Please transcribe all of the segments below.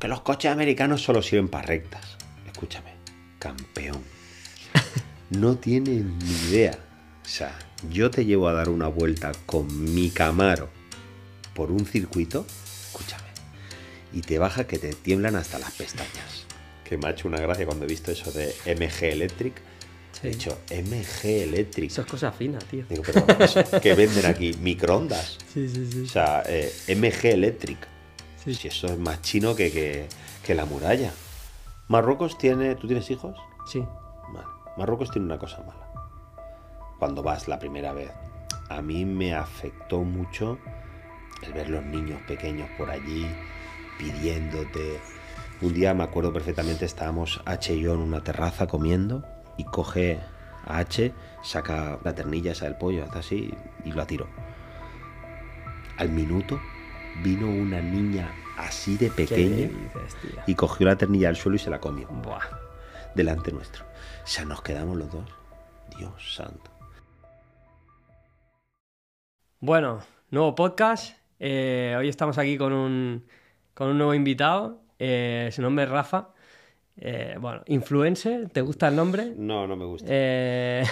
Que los coches americanos solo sirven para rectas. Escúchame, campeón. No tienes ni idea. O sea, yo te llevo a dar una vuelta con mi Camaro por un circuito, escúchame, y te baja que te tiemblan hasta las pestañas. Que me ha hecho una gracia cuando he visto eso de MG Electric. He dicho, MG Electric. Eso es cosa fina, tío. Digo, pero ¿qué venden aquí? Microondas. Sí, sí, sí. O sea, eh, MG Electric. Sí. Si eso es más chino que, que, que la muralla. Marruecos tiene. ¿Tú tienes hijos? Sí. Vale. Marruecos tiene una cosa mala. Cuando vas la primera vez, a mí me afectó mucho el ver los niños pequeños por allí pidiéndote. Un día me acuerdo perfectamente, estábamos H y yo en una terraza comiendo y coge a H, saca la ternilla esa del pollo, hace así y lo tiró. Al minuto vino una niña así de ¿Qué pequeña dices, y cogió la ternilla al suelo y se la comió Buah. delante nuestro. O sea, nos quedamos los dos. Dios santo. Bueno, nuevo podcast. Eh, hoy estamos aquí con un, con un nuevo invitado. Eh, su nombre es Rafa. Eh, bueno, influencer, ¿te gusta el nombre? No, no me gusta. Eh,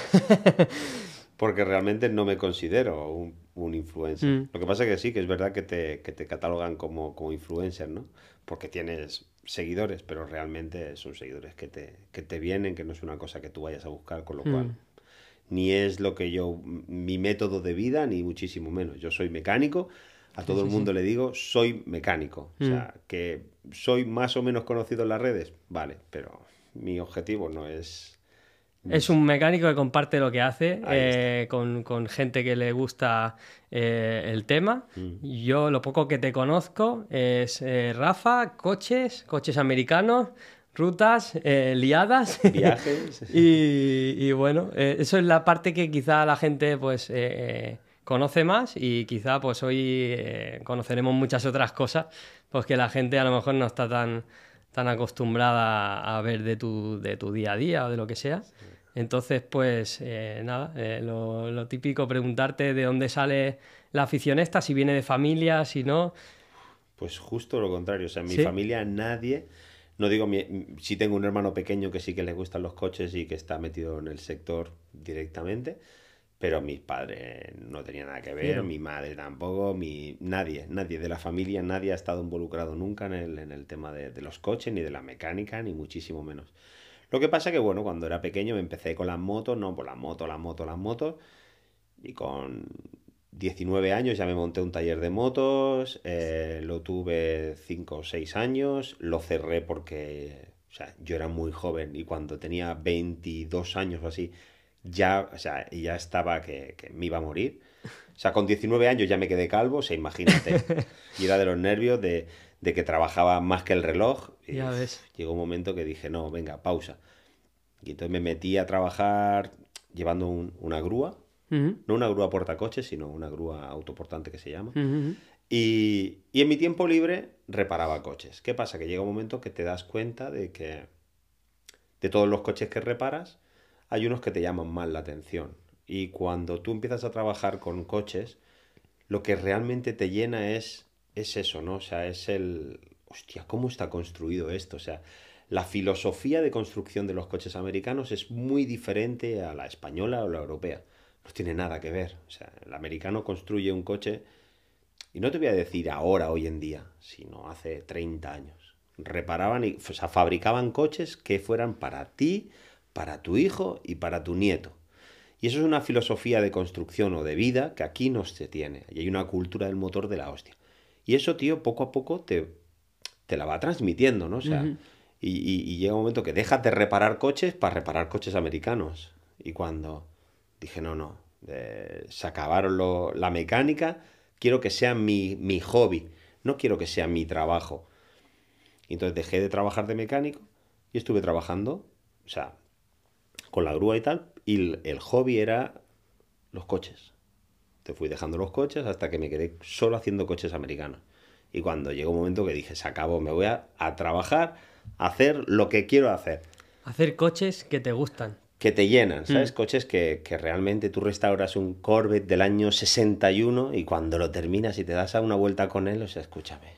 Porque realmente no me considero un, un influencer. Mm. Lo que pasa es que sí, que es verdad que te, que te catalogan como, como influencer, ¿no? Porque tienes seguidores, pero realmente son seguidores que te, que te vienen, que no es una cosa que tú vayas a buscar, con lo Mm. cual ni es lo que yo, mi método de vida, ni muchísimo menos. Yo soy mecánico, a todo el mundo le digo, soy mecánico. O sea, que soy más o menos conocido en las redes, vale, pero mi objetivo no es... es un mecánico que comparte lo que hace eh, con, con gente que le gusta eh, el tema. Mm. Yo lo poco que te conozco es eh, Rafa, coches, coches americanos, rutas, liadas. Viajes. Y, y bueno, eso es la parte que quizá la gente pues conoce más y quizá pues hoy conoceremos muchas otras cosas pues que la gente a lo mejor no está tan, tan acostumbrada a ver de tu, de tu día a día o de lo que sea. Entonces, pues eh, nada, eh, lo, lo típico, preguntarte de dónde sale la afición esta, si viene de familia, si no. Pues justo lo contrario, o sea, en mi ¿Sí? familia nadie, no digo, mi, si tengo un hermano pequeño que sí que le gustan los coches y que está metido en el sector directamente, pero mis padres no tenían nada que ver, mi madre tampoco, mi, nadie, nadie de la familia, nadie ha estado involucrado nunca en el, en el tema de, de los coches, ni de la mecánica, ni muchísimo menos. Lo que pasa que, bueno, cuando era pequeño me empecé con las motos, no, por las motos, las motos, las motos, y con 19 años ya me monté un taller de motos, eh, lo tuve 5 o 6 años, lo cerré porque, o sea, yo era muy joven y cuando tenía 22 años o así, ya, o sea, ya estaba que, que me iba a morir. O sea, con 19 años ya me quedé calvo, o sea, imagínate. Y era de los nervios de, de que trabajaba más que el reloj. Ves. Llegó un momento que dije, no, venga, pausa. Y entonces me metí a trabajar llevando un- una grúa, no una grúa portacoches, sino una grúa autoportante que se llama. Y, y en mi tiempo libre reparaba coches. ¿Qué pasa? Que llega un momento que te das cuenta de que de todos los coches que reparas, hay unos que te llaman más la atención. Y cuando tú empiezas a trabajar con coches, lo que realmente te llena es, es eso, ¿no? O sea, es el... Hostia, ¿cómo está construido esto? O sea, la filosofía de construcción de los coches americanos es muy diferente a la española o la europea. No tiene nada que ver. O sea, el americano construye un coche y no te voy a decir ahora, hoy en día, sino hace 30 años. Reparaban y, o sea, fabricaban coches que fueran para ti, para tu hijo y para tu nieto. Y eso es una filosofía de construcción o de vida que aquí no se tiene. Y hay una cultura del motor de la hostia. Y eso, tío, poco a poco te, te la va transmitiendo, ¿no? O sea, y, y- y llega un momento que dejas de reparar coches para reparar coches americanos. Y cuando dije, no, no, eh, se acabaron lo- la mecánica, quiero que sea mi, mi hobby, no quiero que sea mi trabajo. Y entonces dejé de trabajar de mecánico y estuve trabajando, o sea, con la grúa y tal, y el, el hobby era los coches. Te fui dejando los coches hasta que me quedé solo haciendo coches americanos. Y cuando llegó un momento que dije, se acabó, me voy a, a trabajar, a hacer lo que quiero hacer Hacer coches que te gustan. que te llenan, ¿sabes? Mm. Coches que, que realmente tú restauras un Corvette del año 61 y cuando lo terminas y te das a una vuelta con él, o sea, escúchame.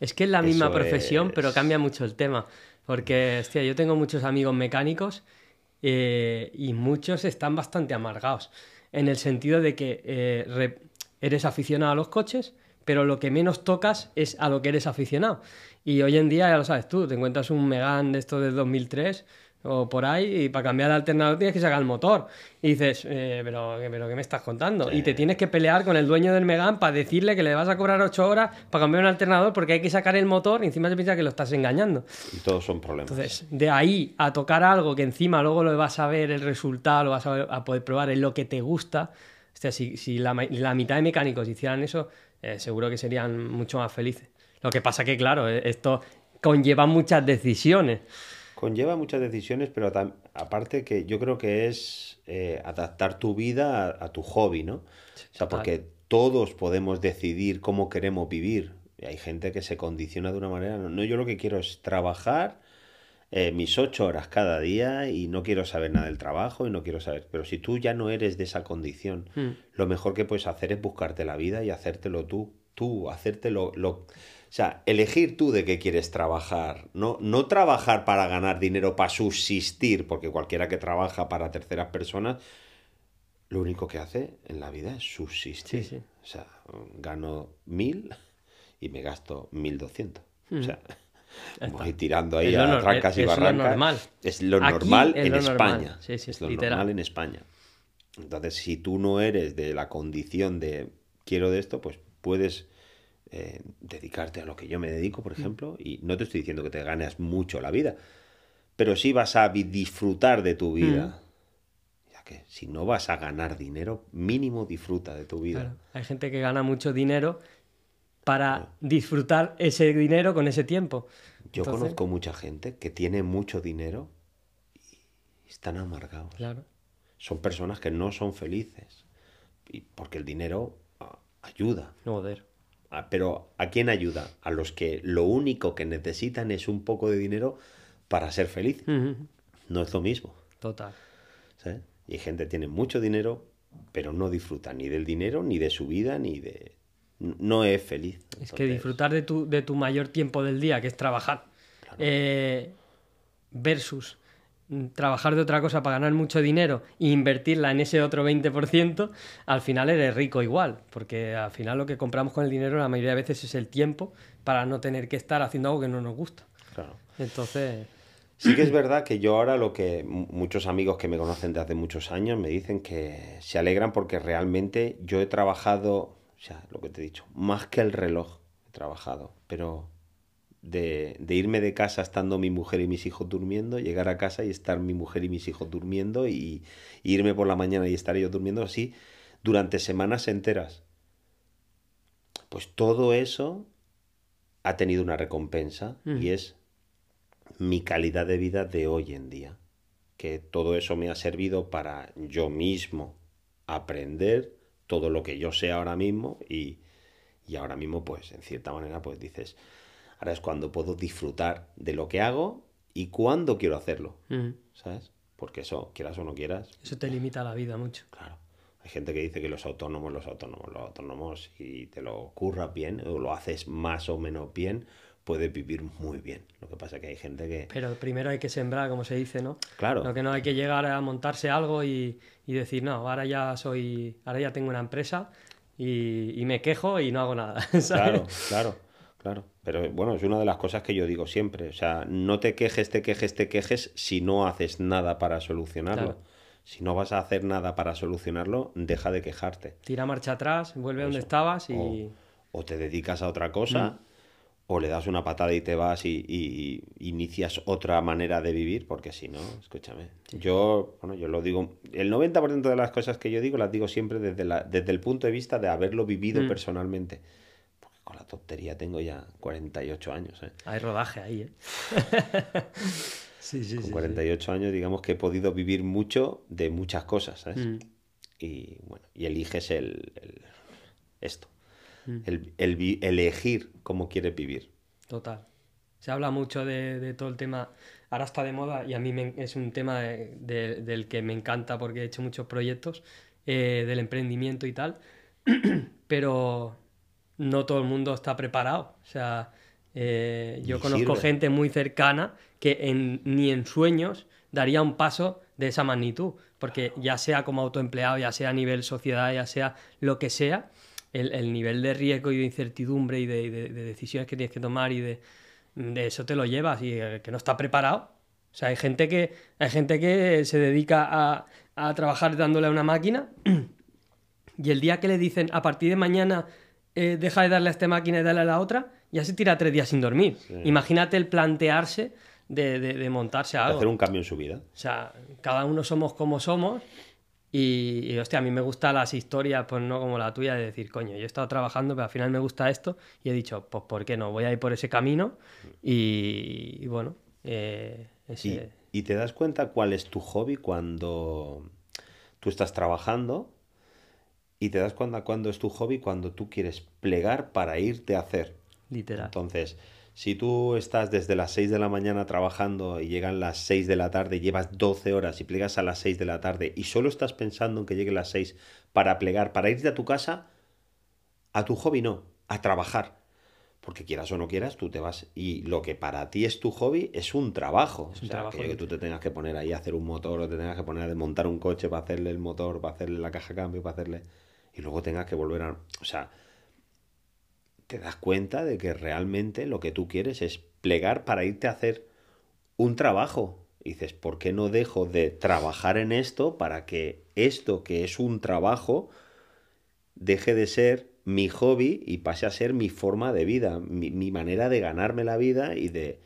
Es que es la misma Eso profesión, pero cambia mucho el tema. Porque, hostia, yo tengo muchos amigos mecánicos eh, y muchos están bastante amargados. En el sentido de que eh, re- eres aficionado a los coches, pero lo que menos tocas es a lo que eres aficionado. Y hoy en día, ya lo sabes tú, te encuentras un Megane de esto del 2003 o por ahí y para cambiar de alternador tienes que sacar el motor. Y dices, eh, pero, pero ¿qué me estás contando? Y te tienes que pelear con el dueño del Megane para decirle que le vas a cobrar 8 horas para cambiar un alternador porque hay que sacar el motor y encima se piensa que lo estás engañando. Y todos son problemas. Entonces, de ahí a tocar algo que encima luego lo vas a ver el resultado, lo vas a, ver- a poder probar, es lo que te gusta. O sea, si, si la, la mitad de mecánicos hicieran eso, eh, seguro que serían mucho más felices. Lo que pasa que, claro, eh, esto conlleva muchas decisiones. Conlleva muchas decisiones, pero aparte que yo creo que es eh, adaptar tu vida a, a tu hobby, ¿no? O sea, porque todos podemos decidir cómo queremos vivir. Y hay gente que se condiciona de una manera. No, yo lo que quiero es trabajar eh, mis ocho horas cada día y no quiero saber nada del trabajo y no quiero saber. Pero si tú ya no eres de esa condición, Mm. lo mejor que puedes hacer es buscarte la vida y hacértelo tú. Tú, hacértelo. Lo... O sea, elegir tú de qué quieres trabajar. No, no trabajar para ganar dinero, para subsistir, porque cualquiera que trabaja para terceras personas, lo único que hace en la vida es subsistir. Sí, sí. O sea, gano mil y me gasto mil doscientos. O sea, voy tirando ahí Es lo a trancas y barrancas. normal. Es lo normal en. España. Sí, sí, es lo normal en España. Entonces, si tú no eres de la condición de quiero de esto, pues puedes eh, dedicarte a lo que yo me dedico, Mm. por ejemplo, y no te estoy diciendo que te ganes mucho la vida, pero sí vas a disfrutar de tu vida. Mm. Ya que si no vas a ganar dinero, mínimo disfruta de tu vida. Claro, Hay gente que gana mucho dinero para disfrutar ese dinero con ese tiempo. Yo Entonces, conozco mucha gente que tiene mucho dinero y están amargados. Claro. Son personas que no son felices. Y porque el dinero ah, ayuda. Joder. Ah, Pero ¿a quién ayuda? A los que lo único que necesitan es un poco de dinero para ser feliz. Ujú. No es lo mismo. Total. ¿sabes? Y hay gente que tiene mucho dinero, pero no disfruta ni del dinero, ni de su vida, ni de... No es feliz. Es que disfrutar de tu, de tu mayor tiempo del día, que es trabajar, eh, versus trabajar de otra cosa para ganar mucho dinero e invertirla en ese otro 20%, al final eres rico igual, porque al final lo que compramos con el dinero la mayoría de veces es el tiempo para no tener que estar haciendo algo que no nos gusta. Claro. Entonces, Sí que es verdad que yo ahora lo que mu- muchos amigos que me conocen de hace muchos años me dicen que se alegran porque realmente yo he trabajado, sea, lo que te he dicho, más que el reloj he trabajado, pero de, de irme de casa estando mi mujer y mis hijos durmiendo, llegar a casa y estar mi mujer y mis hijos durmiendo y, y irme por la mañana y estar ellos durmiendo así durante semanas enteras. Pues todo eso ha tenido una recompensa Mm. y es mi calidad de vida de hoy en día. Que todo eso me ha servido para yo mismo aprender todo lo que yo sé ahora mismo y, y ahora mismo pues en cierta manera pues dices, ahora es cuando puedo disfrutar de lo que hago y cuándo quiero hacerlo, ¿sabes? Porque eso, quieras o no quieras, eso te limita la vida mucho. Claro. Hay gente que dice que los autónomos, los autónomos, los autónomos, si te lo curras bien o lo haces más o menos bien, puedes vivir muy bien. Lo que pasa es que hay gente que... Pero primero hay que sembrar, como se dice, ¿no? Claro. Lo que no hay que llegar a montarse algo y, y decir, no, ahora ya soy, ahora ya tengo una empresa y, y me quejo y no hago nada. ¿sabes? Claro, claro, claro. Pero bueno, es una de las cosas que yo digo siempre. O sea, no te quejes, te quejes, te quejes si no haces nada para solucionarlo. Claro. Si no vas a hacer nada para solucionarlo, deja de quejarte. Tira marcha atrás, vuelve a donde estabas y... O, o te dedicas a otra cosa, o le das una patada y te vas y, y- y inicias otra manera de vivir, porque si no, escúchame. Yo, bueno, yo lo digo, el 90% de las cosas que yo digo las digo siempre desde, la, desde el punto de vista de haberlo vivido Mm. personalmente. Porque con la tontería tengo ya 48 años, ¿eh? Hay rodaje ahí, ¿eh? sí, sí, Con sí. 48 años, digamos que he podido vivir mucho de muchas cosas, ¿sabes? Mm. Y bueno, y eliges el, el- esto. Mm. El, el elegir cómo quieres vivir. Total. Se habla mucho de, de todo el tema, ahora está de moda y a mí me- es un tema de- de- del que me encanta porque he hecho muchos proyectos eh, del emprendimiento y tal, pero no todo el mundo está preparado. O sea, Eh, yo conozco sirve. gente muy cercana que en- ni en sueños daría un paso de esa magnitud, porque ya sea como autoempleado, ya sea a nivel sociedad, ya sea lo que sea, el, el nivel de riesgo y de incertidumbre y de, y de- de decisiones que tienes que tomar y de, de eso te lo llevas y el que no está preparado. O sea, hay gente que, hay gente que se dedica a, a trabajar dándole a una máquina y el día que le dicen a partir de mañana eh, deja de darle a esta máquina y darle a la otra, ya se tira tres días sin dormir. Imagínate el plantearse de, de- de montarse a De algo. hacer un cambio en su vida. O sea, cada uno somos como somos. Y, y, hostia, a mí me gustan las historias, pues no como la tuya, de decir, coño, yo he estado trabajando, pero al final me gusta esto. Y he dicho, pues ¿por qué no? Voy a ir por ese camino. Y, y bueno, eh, Y, y te das cuenta cuál es tu hobby cuando tú estás trabajando y te das cuenta cuándo es tu hobby cuando tú quieres plegar para irte a hacer. literal. Entonces, si tú estás desde las 6 de la mañana trabajando y llegan las 6 de la tarde, llevas 12 horas y plegas a las 6 de la tarde y solo estás pensando en que lleguen las 6 para plegar, para irte a tu casa, a tu hobby no, a trabajar. Porque quieras o no quieras, tú te vas. Y lo que para ti es tu hobby es un trabajo. Es un o sea, trabajo, que, que tú te tengas que poner ahí a hacer un motor o te tengas que poner a desmontar un coche para hacerle el motor, para hacerle la caja de cambio, para hacerle. Y luego tengas que volver a. O sea, te das cuenta de que realmente lo que tú quieres es plegar para irte a hacer un trabajo. Dices, ¿por qué no dejo de trabajar en esto para que esto que es un trabajo deje de ser mi hobby y pase a ser mi forma de vida, mi, mi manera de ganarme la vida y de,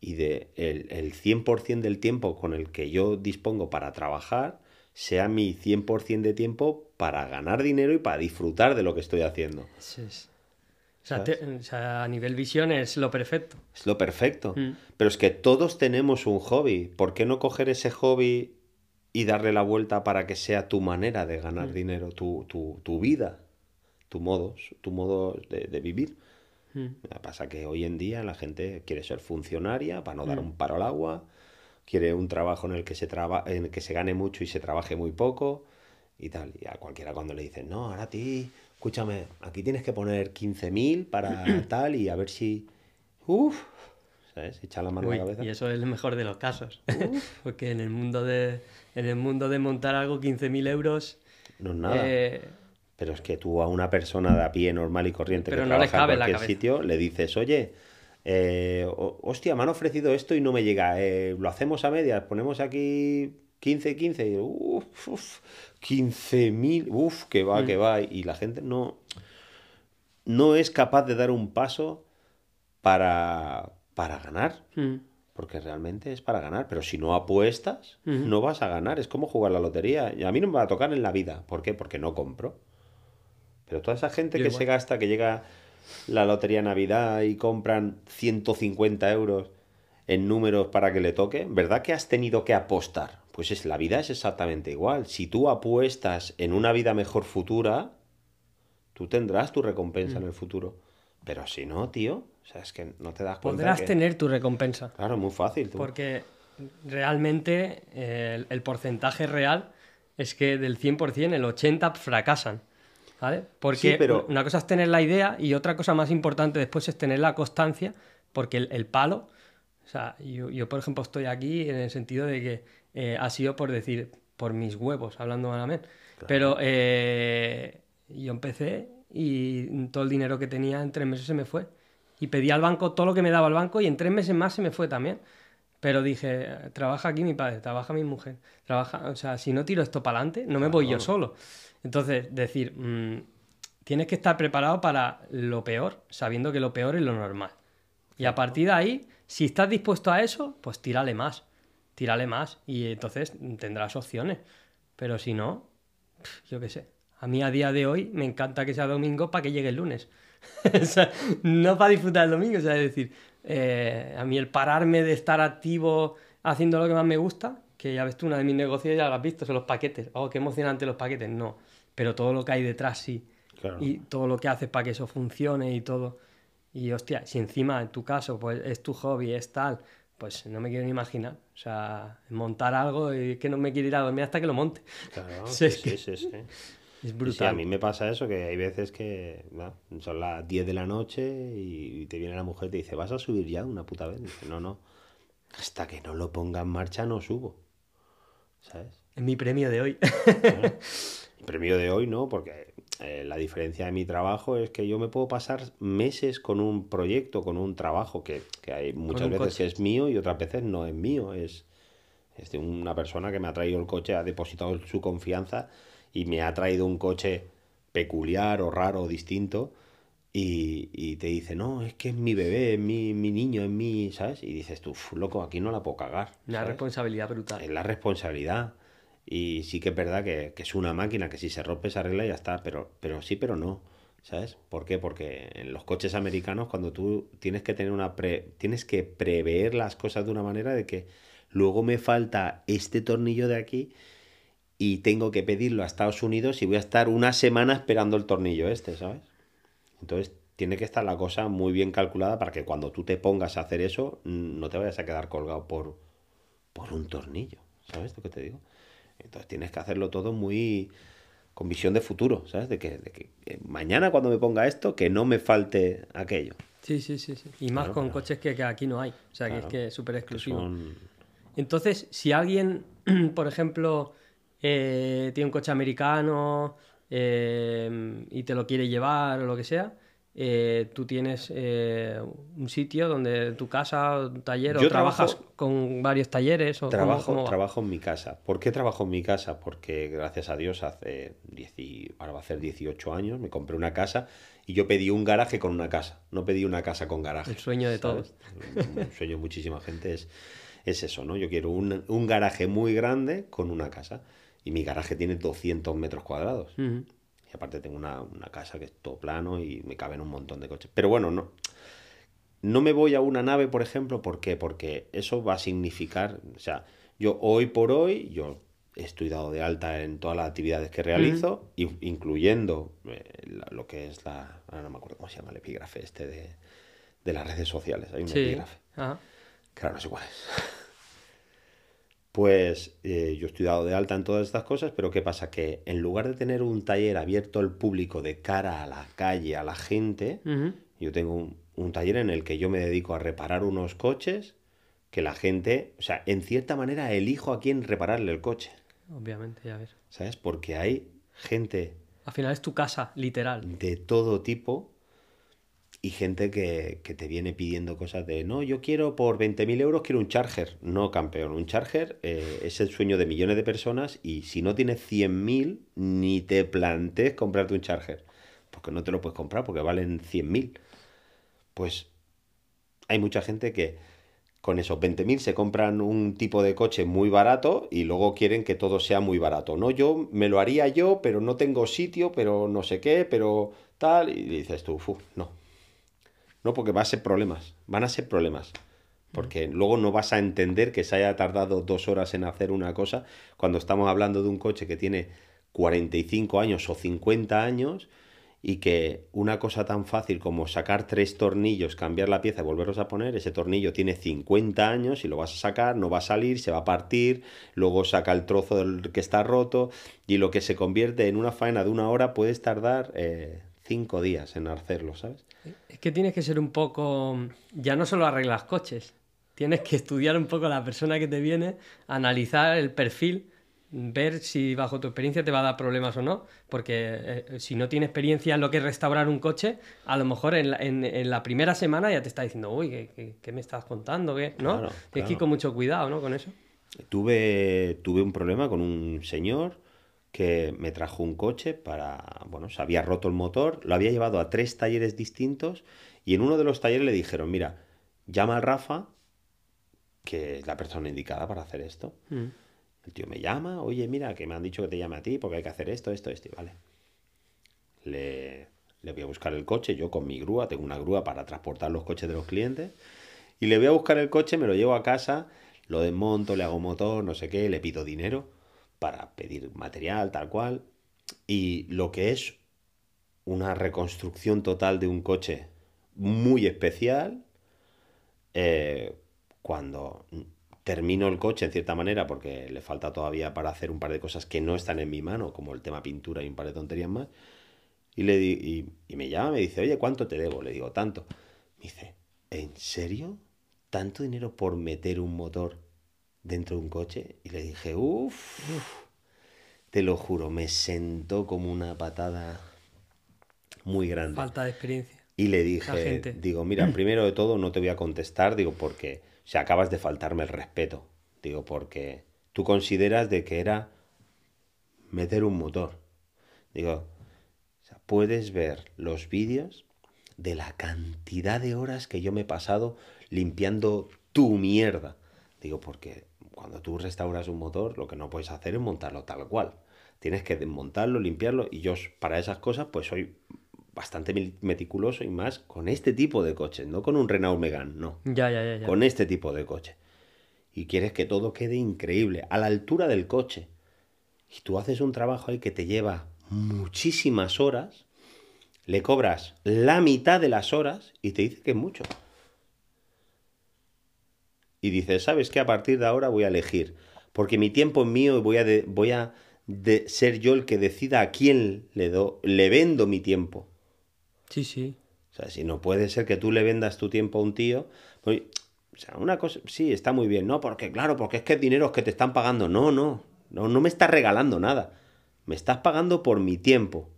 y de el, el 100% del tiempo con el que yo dispongo para trabajar sea mi 100% de tiempo para ganar dinero y para disfrutar de lo que estoy haciendo. O sea, ¿Sabes? te- o sea, a nivel visión es lo perfecto. Es lo perfecto. Mm. Pero es que todos tenemos un hobby. ¿Por qué no coger ese hobby y darle la vuelta para que sea tu manera de ganar dinero, tu, tu, tu vida, tu modo, tu modo de, de vivir? Mm. Pasa que hoy en día la gente quiere ser funcionaria para no dar un paro al agua, quiere un trabajo en el que se traba, en el que se gane mucho y se trabaje muy poco y tal. Y a cualquiera cuando le dicen, no, ahora a ti, escúchame, aquí tienes que poner 15.000 para tal y a ver si... Uf, ¿sabes? Echa la mano a Uy, la cabeza. y eso es el mejor de los casos. Porque en el mundo de, en el mundo de montar algo, 15.000 euros. No es nada. eh, Pero es que tú a una persona de a pie normal y corriente Pero que no trabaja en cualquier sitio, le dices, oye, eh, ho- hostia, me han ofrecido esto y no me llega, eh, lo hacemos a medias, ponemos aquí 15, 15, y, uf, uf, 15.000, uff, que va, Mm. que va, y la gente no, no es capaz de dar un paso para, para ganar. mm, Porque realmente es para ganar, pero si no apuestas, Ujú. no vas a ganar. Es como jugar la lotería. Y a mí no me va a tocar en la vida. ¿Por qué? Porque no compro. Pero toda esa gente Yo que igual. se gasta, que llega la lotería Navidad y compran 150 euros en números para que le toque, ¿verdad que has tenido que apostar? Pues es, la vida es exactamente igual. Si tú apuestas en una vida mejor futura, tú tendrás tu recompensa Mm. en el futuro. Pero si no, tío, o sea, es que no te das cuenta podrás que- tener tu recompensa. Claro, muy fácil. tú. Porque realmente eh, el, el porcentaje real es que del 100% el 80% fracasan. ¿Vale? Porque Sí, pero- una cosa es tener la idea y otra cosa más importante después es tener la constancia, porque el, el palo, o sea, yo, yo, por ejemplo estoy aquí en el sentido de que eh, ha sido por decir, por mis huevos, hablando malamente. Pero eh, yo empecé y todo el dinero que tenía en tres meses se me fue. Y pedí al banco todo lo que me daba el banco y en tres meses más se me fue también. Pero dije, trabaja aquí mi padre, trabaja mi mujer, trabaja, o sea, si no tiro esto para adelante, no me voy yo solo. Entonces, decir, mm, tienes que estar preparado para lo peor, sabiendo que lo peor es lo normal. Y a partir de ahí, si estás dispuesto a eso, pues tírale más, tírale más y entonces tendrás opciones. Pero si no, yo qué sé. A mí a día de hoy me encanta que sea domingo para que llegue el lunes. O sea, no para disfrutar el domingo, o sea, es decir, eh, a mí el pararme de estar activo haciendo lo que más me gusta, que ya ves tú, una de mis negocios ya lo has visto, son los paquetes. Oh, qué emocionante los paquetes. No, pero todo lo que hay detrás sí. Claro. Y todo lo que haces para que eso funcione y todo. Y hostia, si encima en tu caso pues es tu hobby, es tal, pues no me quiero ni imaginar. O sea, montar algo y que no me quiero ir a dormir hasta que lo monte. Claro, Sí, sí, que- sí, sí. Es brutal. sí, a mí me pasa eso, que hay veces que ¿no? son las 10 de la noche y te viene la mujer y te dice, ¿vas a subir ya una puta vez? Y dice, no, no. Hasta que no lo ponga en marcha no subo. ¿Sabes? Es mi premio de hoy. El premio de hoy no, porque eh, la diferencia de mi trabajo es que yo me puedo pasar meses con un proyecto, con un trabajo que, que hay muchas veces coche. que es mío y otras veces no es mío. Es, es de una persona que me ha traído el coche, ha depositado su confianza y me ha traído un coche peculiar o raro o distinto. Y, y te dice, no, es que es mi bebé, es mi, mi niño, es mi, ¿sabes? Y dices tú, "Uf, loco, aquí no la puedo cagar. ¿sabes? responsabilidad brutal. Es la responsabilidad. Y sí que es verdad que, que es una máquina que si se rompe se arregla y ya está, pero, pero sí, pero no. ¿Sabes? ¿Por qué? Porque en los coches americanos cuando tú tienes que tener una pre- tienes que prever las cosas de una manera de que luego me falta este tornillo de aquí y tengo que pedirlo a Estados Unidos y voy a estar una semana esperando el tornillo este, ¿sabes? Entonces tiene que estar la cosa muy bien calculada para que cuando tú te pongas a hacer eso no te vayas a quedar colgado por, por un tornillo, ¿sabes lo que te digo? Entonces tienes que hacerlo todo muy con visión de futuro, ¿sabes? De que, de que eh, mañana cuando me ponga esto, que no me falte aquello. Sí, sí, sí, sí. Y más Claro, con claro. coches que, que aquí no hay. O sea, que es que es súper exclusivo. son... Entonces, si alguien, por ejemplo, eh, tiene un coche americano eh, y te lo quiere llevar o lo que sea, eh, tú tienes eh, un sitio donde tu casa, un taller, o Yo trabajas trabajo- con varios talleres o cómo- Trabajo, cómo va? trabajo en mi casa. ¿Por qué trabajo en mi casa? Porque gracias a Dios hace 10 y- ahora va a hacer 18 años, me compré una casa y yo pedí un garaje con una casa. No pedí una casa con garaje. El sueño de ¿sabes? Un sueño de muchísima gente es, es eso, ¿no? Yo quiero un, un garaje muy grande con una casa. Y mi garaje tiene 200 metros cuadrados. Y aparte tengo una, una casa que es todo plano y me caben un montón de coches. Pero bueno, no, no me voy a una nave, por ejemplo, ¿por qué? Porque eso va a significar, o sea, yo hoy por hoy, yo estoy dado de alta en todas las actividades que realizo, incluyendo eh, lo que es la, ahora no me acuerdo cómo se llama el epígrafe este de, de las redes sociales, hay un Sí. epígrafe, Ajá. claro, no sé cuál es. Pues eh, yo estoy dado de alta en todas estas cosas, pero ¿qué pasa? Que en lugar de tener un taller abierto al público de cara a la calle, a la gente, yo tengo un, un taller en el que yo me dedico a reparar unos coches que la gente, o sea, en cierta manera elijo a quién repararle el coche, Obviamente, ya ves. ¿sabes? Porque hay gente Al final es tu casa, literal. de todo tipo y gente que, que te viene pidiendo cosas de, no, yo quiero por 20.000 euros, quiero un Charger. No, campeón, un Charger eh, es el sueño de millones de personas y si no tienes 100.000, ni te plantees comprarte un Charger. Porque no te lo puedes comprar porque valen 100.000. Pues hay mucha gente que con esos 20.000 se compran un tipo de coche muy barato y luego quieren que todo sea muy barato. No, yo me lo haría yo, pero no tengo sitio, pero no sé qué, pero tal. Y dices tú, "Fu, no. No, porque va a ser problemas. Van a ser problemas. Porque luego no vas a entender que se haya tardado dos horas en hacer una cosa cuando estamos hablando de un coche que tiene 45 años o 50 años y que una cosa tan fácil como sacar tres tornillos, cambiar la pieza y volverlos a poner, ese tornillo tiene 50 años y lo vas a sacar, no va a salir, se va a partir, luego saca el trozo del que está roto y lo que se convierte en una faena de una hora puedes tardar eh, cinco días en hacerlo, ¿sabes? Es que tienes que ser un poco. Ya no solo arreglas coches, tienes que estudiar un poco a la persona que te viene, analizar el perfil, ver si bajo tu experiencia te va a dar problemas o no. Porque eh, si no tienes experiencia en lo que es restaurar un coche, a lo mejor en la, en- en la primera semana ya te está diciendo, uy, ¿qué, qué- qué me estás contando? ¿Qué? ¿No? Claro, Tienes que ir con mucho cuidado, ¿no? Con eso. Tuve, tuve un problema con un señor que me trajo un coche para, bueno, se había roto el motor, lo había llevado a tres talleres distintos y en uno de los talleres le dijeron, mira, llama al Rafa, que es la persona indicada para hacer esto. Mm. El tío me llama, oye, mira, que me han dicho que te llame a ti porque hay que hacer esto, esto, esto, y vale. Le, le voy a buscar el coche, yo con mi grúa, tengo una grúa para transportar los coches de los clientes, y le voy a buscar el coche, me lo llevo a casa, lo desmonto, le hago motor, no sé qué, le pido dinero para pedir material, tal cual, y lo que es una reconstrucción total de un coche muy especial, eh, cuando termino el coche en cierta manera porque le falta todavía para hacer un par de cosas que no están en mi mano, como el tema pintura y un par de tonterías más. Y, le di, y, me llama, me dice, oye, ¿cuánto te debo? Le digo, tanto. Me dice, ¿en serio? ¿Tanto dinero por meter un motor dentro de un coche? Y le dije, uff, te lo juro, me sentó como una patada muy grande. Falta de experiencia. Y le dije, digo, mira, primero de todo no te voy a contestar, digo, porque si acabas de faltarme el respeto, digo, porque tú consideras de que era meter un motor. Digo, puedes ver los vídeos de la cantidad de horas que yo me he pasado limpiando tu mierda. Digo, porque cuando tú restauras un motor, lo que no puedes hacer es montarlo tal cual. Tienes que desmontarlo, limpiarlo, y yo para esas cosas, pues soy bastante meticuloso y más con este tipo de coches, no con un Renault Megane, no. Ya, ya, ya, ya. Con este tipo de coche. Y quieres que todo quede increíble, a la altura del coche. Y tú haces un trabajo ahí que te lleva muchísimas horas, le cobras la mitad de las horas y te dice que es mucho. Y dices, ¿sabes qué? A partir de ahora voy a elegir, porque mi tiempo es mío y voy a, voy a ser yo el que decida a quién le, do, le vendo mi tiempo. Sí, sí. O sea, si no puede ser que tú le vendas tu tiempo a un tío, pues, o sea, una cosa, sí, está muy bien, ¿no? Porque claro, porque es que dinero que te están pagando. No, no, no, no me estás regalando nada. Me estás pagando por mi tiempo.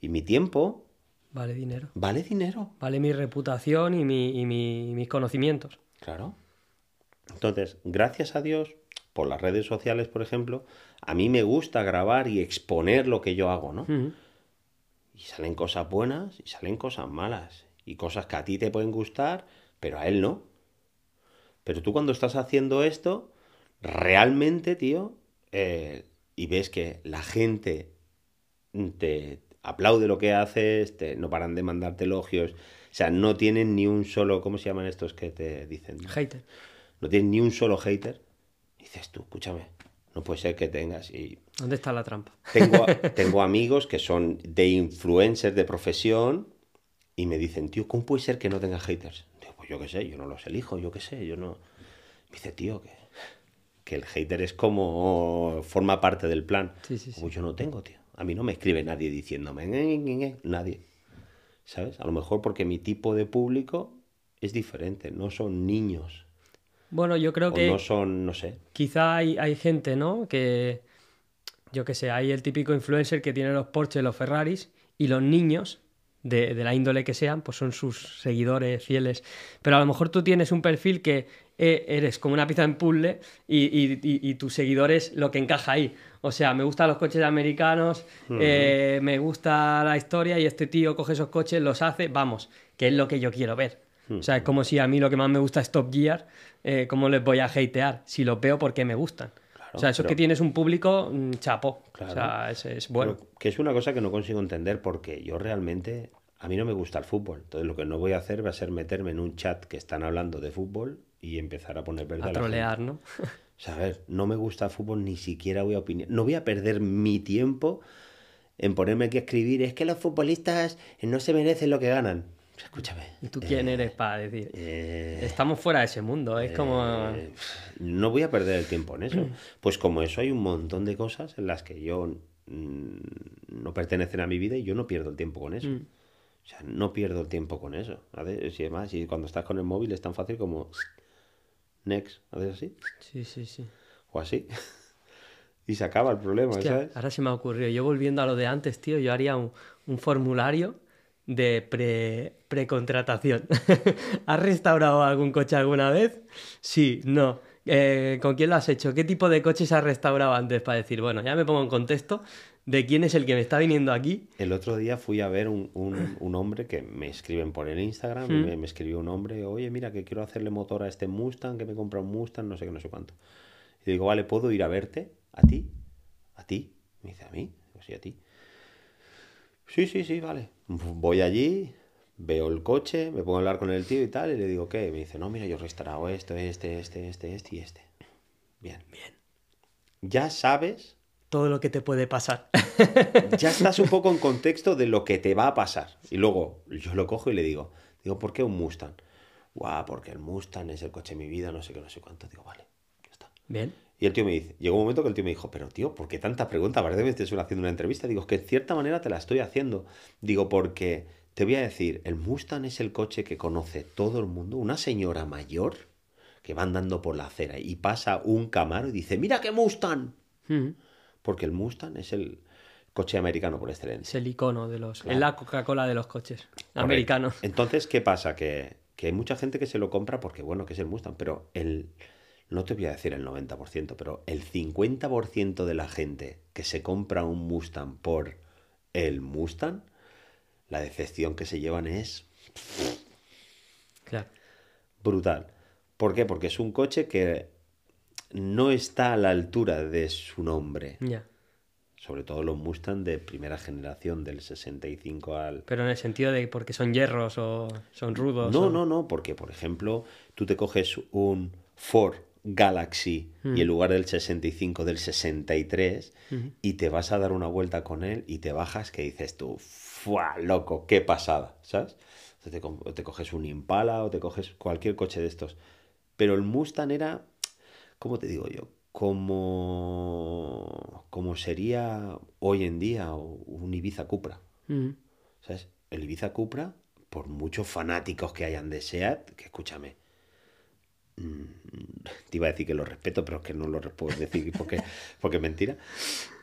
Y mi tiempo... Vale dinero. Vale dinero. Vale mi reputación y, mi, y mis conocimientos. Claro. Entonces, gracias a Dios, por las redes sociales, por ejemplo, a mí me gusta grabar y exponer lo que yo hago, ¿no? Y salen cosas buenas y salen cosas malas. Y cosas que a ti te pueden gustar, pero a él no. Pero tú cuando estás haciendo esto, realmente, tío, eh, y ves que la gente te aplaude lo que haces, te, no paran de mandarte elogios, o sea, no tienen ni un solo, ¿cómo se llaman estos que te dicen? Hater. No tienen ni un solo hater. dices tú, escúchame, no puede ser que tengas. Y ¿Dónde está la trampa? Tengo, tengo amigos que son de influencers de profesión y me dicen, tío, ¿cómo puede ser que no tengas haters? Digo, pues yo qué sé, yo no los elijo, yo qué sé, yo no. Me dice, tío, que que el hater es como forma parte del plan. Sí, sí, Como yo no tengo, tío. A mí no me escribe nadie diciéndome, nadie. ¿Sabes? A lo mejor porque mi tipo de público es diferente, no son niños. Bueno, yo creo que... No son, no sé. Quizá hay, hay gente, ¿no? Que, yo qué sé, hay el típico influencer que tiene los Porsche, los Ferraris, y los niños, de, de, la índole que sean, pues son sus seguidores fieles. Pero a lo mejor tú tienes un perfil que eh, eres como una pieza en puzzle y, tus seguidores lo que encaja ahí. O sea, me gustan los coches americanos, eh, me gusta la historia y este tío coge esos coches, los hace, vamos, que es lo que yo quiero ver. O sea, es como si a mí lo que más me gusta es Top Gear, eh, ¿cómo les voy a hatear? Si los veo porque me gustan. o sea, eso es que tienes un público mm, chapo. O sea, es, bueno. que es una cosa que no consigo entender porque yo realmente, a mí no me gusta el fútbol. Entonces lo que no voy a hacer va a ser meterme en un chat que están hablando de fútbol y empezar a poner verde a, trolear, ¿no? O sea, a ver, no me gusta el fútbol, ni siquiera voy a opinar. No voy a perder mi tiempo en ponerme aquí a escribir. Es que los futbolistas no se merecen lo que ganan. Escúchame. ¿Y tú quién eres para decir? Eh, Estamos fuera de ese mundo, es como... Eh, no voy a perder el tiempo en eso. Pues como eso hay un montón de cosas en las que yo mm, no pertenecen a mi vida y yo no pierdo el tiempo con eso. Mm. O sea, no pierdo el tiempo con eso. Si es más, y cuando estás con el móvil es tan fácil como next, ¿haces así? Sí, sí, sí. O así. y se acaba el problema, ¿sabes? Ahora se me ha ocurrido. Yo volviendo a lo de antes, tío, yo haría un, formulario de pre, precontratación. ¿Has restaurado algún coche alguna vez? Sí, no. Eh, ¿Con quién lo has hecho? ¿Qué tipo de coches has restaurado antes? Para decir, bueno, ya me pongo en contexto de quién es el que me está viniendo aquí. El otro día fui a ver un, un, hombre que me escriben por el Instagram, hmm. me, escribió un hombre, oye, mira, que quiero hacerle motor a este Mustang, que me compra un Mustang, no sé qué, no sé cuánto. Y digo, vale, ¿puedo ir a verte? ¿A ti? ¿A ti? Me dice, ¿a mí? Digo, sí, a ti. Sí, sí, sí, vale. Voy allí, veo el coche, me pongo a hablar con el tío y tal, y le digo, ¿qué? Me dice, no, mira, yo he restaurado esto, este, este, este, este y este. Bien. Bien. Ya sabes todo lo que te puede pasar. ya estás un poco en contexto de lo que te va a pasar. Y luego yo lo cojo y le digo, digo, ¿por qué un Mustang? Guau, porque el Mustang es el coche de mi vida, no sé qué, no sé cuánto. Digo, vale. Bien. Y el tío me dice, llegó un momento que el tío me dijo, pero tío, ¿por qué tantas preguntas? Parece que me estés haciendo una entrevista. Digo, es que en cierta manera te la estoy haciendo. Digo, porque te voy a decir, el Mustang es el coche que conoce todo el mundo. Una señora mayor que va andando por la acera y pasa un Camaro y dice, mira qué Mustang. Mm. Porque el Mustang es el coche americano por Es excelencia. el icono de los. Claro. Es la Coca-Cola de los coches americanos. Entonces, ¿qué pasa? Que, que hay mucha gente que se lo compra porque, bueno, que es el Mustang, pero el, no te voy a decir el 90%, pero el 50% de la gente que se compra un Mustang por el Mustang, la decepción que se llevan es Claro. brutal. ¿Por qué? Porque es un coche que no está a la altura de su nombre. Ya. Sobre todo los Mustang de primera generación, del 65 al, Pero en el sentido de porque son hierros o son rudos. No, o- no, no, porque por ejemplo, tú te coges un Ford Galaxy Mm. y en lugar del 65 del 63 y te vas a dar una vuelta con él y te bajas que dices tú, ¡fua! Loco, qué pasada, ¿sabes? Entonces te, co- te coges un Impala o te coges cualquier coche de estos. Pero el Mustang era, ¿cómo te digo yo? Como, como sería hoy en día un Ibiza Cupra. Mm. ¿Sabes? El Ibiza Cupra, por muchos fanáticos que hayan de SEAT, que escúchame, mm, te iba a decir que lo respeto, pero es que no lo puedo decir porque, porque es mentira.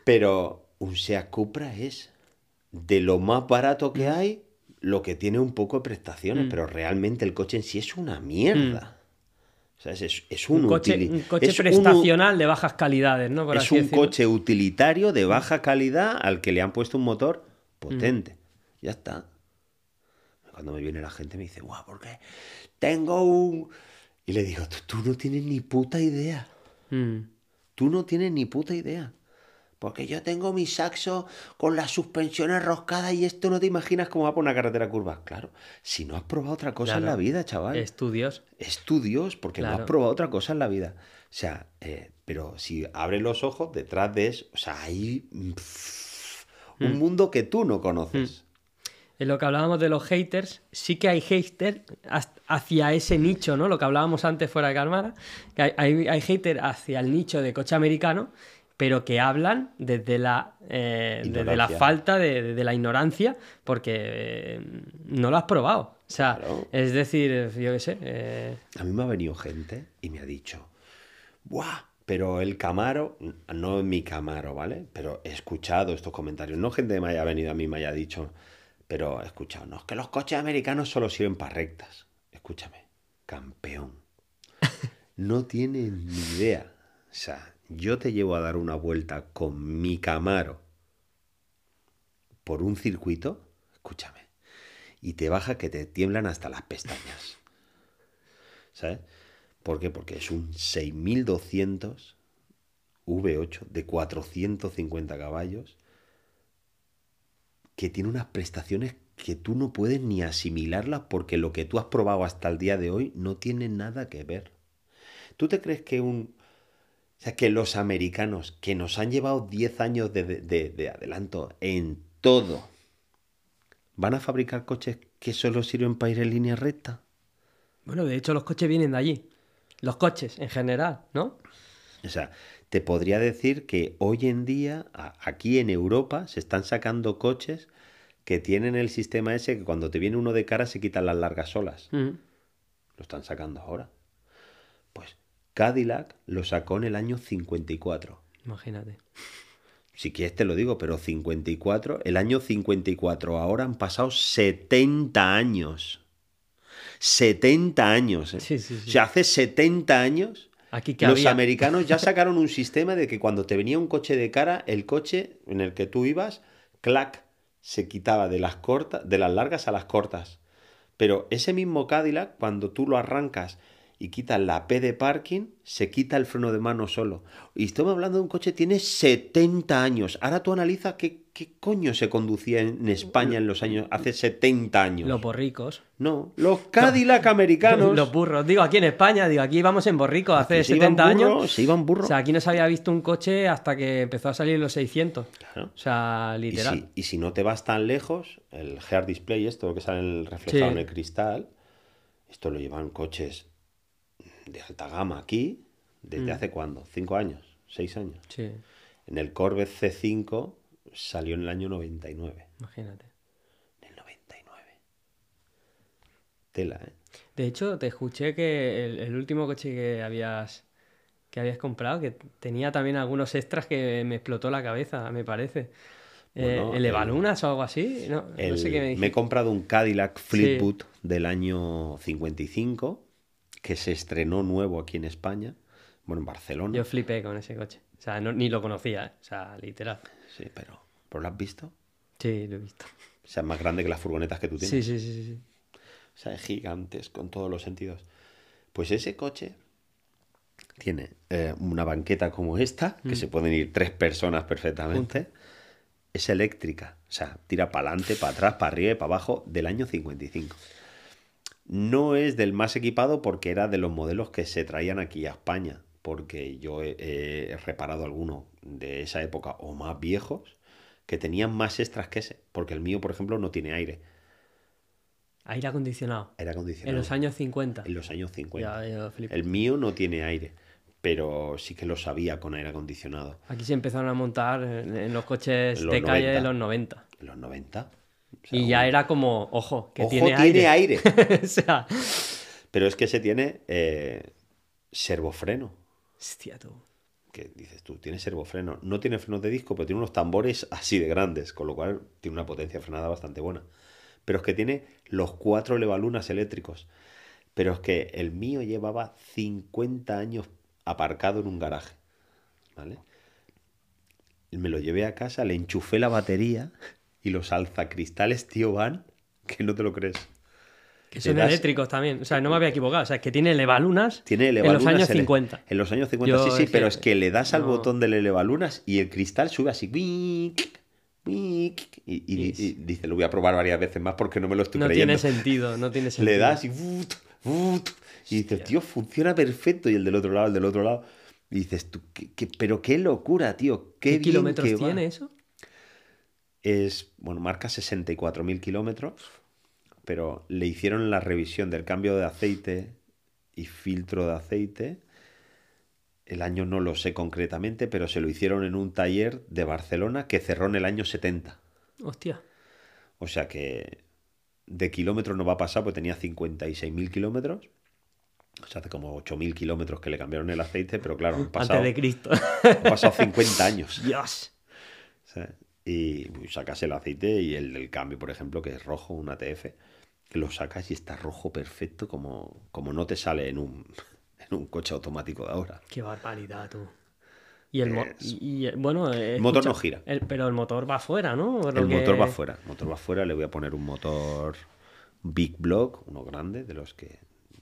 Pero un SEAT Cupra es de lo más barato que hay, lo que tiene un poco de prestaciones, Mm. pero realmente el coche en sí es una mierda. ¿Sabes? Es, es un, Un coche, un coche es un u- prestacional de bajas calidades, ¿no? Por es así un decirlo. coche utilitario de baja calidad al que le han puesto un motor potente. Ya está. Cuando me viene la gente me dice, guau, ¿por qué? Tengo un... Y le digo, tú, tú no tienes ni puta idea. Mm. Tú no tienes ni puta idea. Porque yo tengo mi saxo con las suspensiones roscadas y esto no te imaginas cómo va por una carretera curva. Claro, si no has probado otra cosa en la vida, chaval Estudios. es tu Dios, porque no has probado otra cosa en la vida. O sea, eh, pero si abres los ojos, detrás de eso, o sea, hay mm, pff, Mm. un mundo que tú no conoces. En lo que hablábamos de los haters, sí que hay haters hacia ese nicho, ¿no? Lo que hablábamos antes fuera de cámara, que hay, hay, hay haters hacia el nicho de coche americano, pero que hablan desde la, eh, desde la falta de, la ignorancia, porque eh, no lo has probado. O sea, Claro. es decir, yo qué sé. eh, A mí me ha venido gente y me ha dicho, ¡buah! Pero el Camaro, no mi Camaro, ¿vale? Pero he escuchado estos comentarios. No gente que me haya venido a mí y me haya dicho, pero he escuchado, no, es que los coches americanos solo sirven para rectas. Escúchame, campeón. No tienes ni idea. O sea, yo te llevo a dar una vuelta con mi Camaro por un circuito, escúchame, y te baja que te tiemblan hasta las pestañas. ¿Sabes? ¿Por qué? Porque es un 6200 V8 de 450 caballos que tiene unas prestaciones que tú no puedes ni asimilarlas porque lo que tú has probado hasta el día de hoy no tiene nada que ver. ¿Tú te crees que un... O sea, que los americanos que nos han llevado 10 años de, de- de- de adelanto en todo, van a fabricar coches que solo sirven para ir en línea recta? bueno, de hecho, los coches vienen de allí. Los coches en general, ¿no? O sea, te podría decir que hoy en día, aquí en Europa, se están sacando coches que tienen el sistema ese que cuando te viene uno de cara se quitan las largas solas. Mm. Lo están sacando ahora. Pues Cadillac lo sacó en el año 54. Imagínate. Si quieres te lo digo, pero 54, el año 54, ahora han pasado 70 años. 70 años. ¿eh? Sí, sí, sí. O sea, hace 70 años Aquí que los había. americanos ya sacaron un sistema de que cuando te venía un coche de cara, el coche en el que tú ibas, clac, se quitaba de las cortas, de las largas a las cortas. Pero ese mismo Cadillac, cuando tú lo arrancas y quitas la P de parking, se quita el freno de mano solo. Y estamos hablando de un coche que tiene 70 años. Ahora tú analizas qué, qué coño se conducía en España en los años, hace 70 años. Los borricos. No, los Cadillac americanos. Los burros. Digo, aquí en España, digo, aquí vamos en borrico hace se iban 70 años. burro, Se iban burro. O sea, aquí no se había visto un coche hasta que empezó a salir los 600. Claro. O sea, Y literal. si, y si no te vas tan lejos, el Head Display, esto lo que sale reflejado Sí. en el cristal, esto lo llevan coches de alta gama aquí, ¿Desde hace cuándo? ¿Cinco años? ¿Seis años? Sí, En el Corvette C5 salió en el año 99. imagínate. En el 99. Tela, ¿eh? De hecho, te escuché que el, el último coche que habías que habías comprado, que tenía también algunos extras que me explotó la cabeza, me parece. Eh, Bueno, ¿El el- Evalunas o algo así? No, sé qué me me he comprado un Cadillac Fleetwood del año 55 que se estrenó nuevo aquí en España, bueno, en Barcelona. Yo flipé con ese coche. O sea, no- ni lo conocía, ¿eh? o sea, literal. Sí, pero, ¿pero lo has visto? Sí, lo he visto. O sea, es más grande que las furgonetas que tú tienes. Sí, sí, sí, sí. O sea, es gigantes con todos los sentidos. Pues ese coche tiene eh, una banqueta como esta, Mm. que se pueden ir tres personas perfectamente. Es eléctrica. O sea, tira para adelante, para atrás, para arriba y para abajo del año 55. No es del más equipado porque era de los modelos que se traían aquí a España. Porque yo he, he reparado algunos de esa época o más viejos que tenían más extras que ese. Porque el mío, por ejemplo, no tiene aire. Aire acondicionado. Aire acondicionado. En los años 50. En los años 50. Ya, yo flipé. El mío no tiene aire, pero sí que lo sabía con aire acondicionado. Aquí se empezaron a montar en, los coches En los de calle de 90. los 90. En los 90. O sea, Y ya era como, ojo, que Ojo, tiene, tiene aire. aire. o sea, Pero es que se tiene eh, servofreno. hostia, tú. Que dices tú, tiene servofreno. No tiene frenos de disco, pero tiene unos tambores así de grandes, con lo cual tiene una potencia frenada bastante buena. Pero es que tiene los cuatro levalunas eléctricos. Pero es que el mío llevaba 50 años aparcado en un garaje. ¿Vale? Me lo llevé a casa, le enchufé la batería y los alzacristales, tío, van que no te lo crees. Que son das- eléctricos también. O sea, no me había equivocado. O sea, que tiene elevalunas Tiene en los elevalunas años ele- 50. En los años 50, Yo sí, sí, es pero que- es que le das al no. botón del elevalunas y el cristal sube así. Y, y- Yes. y dice, lo voy a probar varias veces más porque no me lo estoy No creyendo. tiene sentido, no tiene sentido. Le das y... Y dices, tío, funciona perfecto. Y el del otro lado, el del otro lado. Y dices, tú, ¿qué, qué- pero qué locura, tío. Qué, ¿Qué bien kilómetros que va". tiene eso? Es, bueno, marca 64.000 kilómetros, pero le hicieron la revisión del cambio de aceite y filtro de aceite. El año no lo sé concretamente, pero se lo hicieron en un taller de Barcelona que cerró en el año 70. Hostia. O sea que de kilómetros no va a pasar, porque tenía 56.000 kilómetros. O sea, hace como 8.000 kilómetros que le cambiaron el aceite, pero claro, han pasado, Antes de Cristo. han pasado 50 años. Dios. ¿sabes? Y sacas el aceite y el del cambio, por ejemplo, que es rojo, un ATF, que lo sacas y está rojo perfecto como, como no te sale en un, en un coche automático de ahora. Qué barbaridad, tú. Y el, mo- y, y, bueno, eh, El motor escucha, no gira. el- pero el motor va afuera, ¿no? Lo El motor va fuera, el motor va fuera, le voy a poner un motor Big Block, uno grande, de los que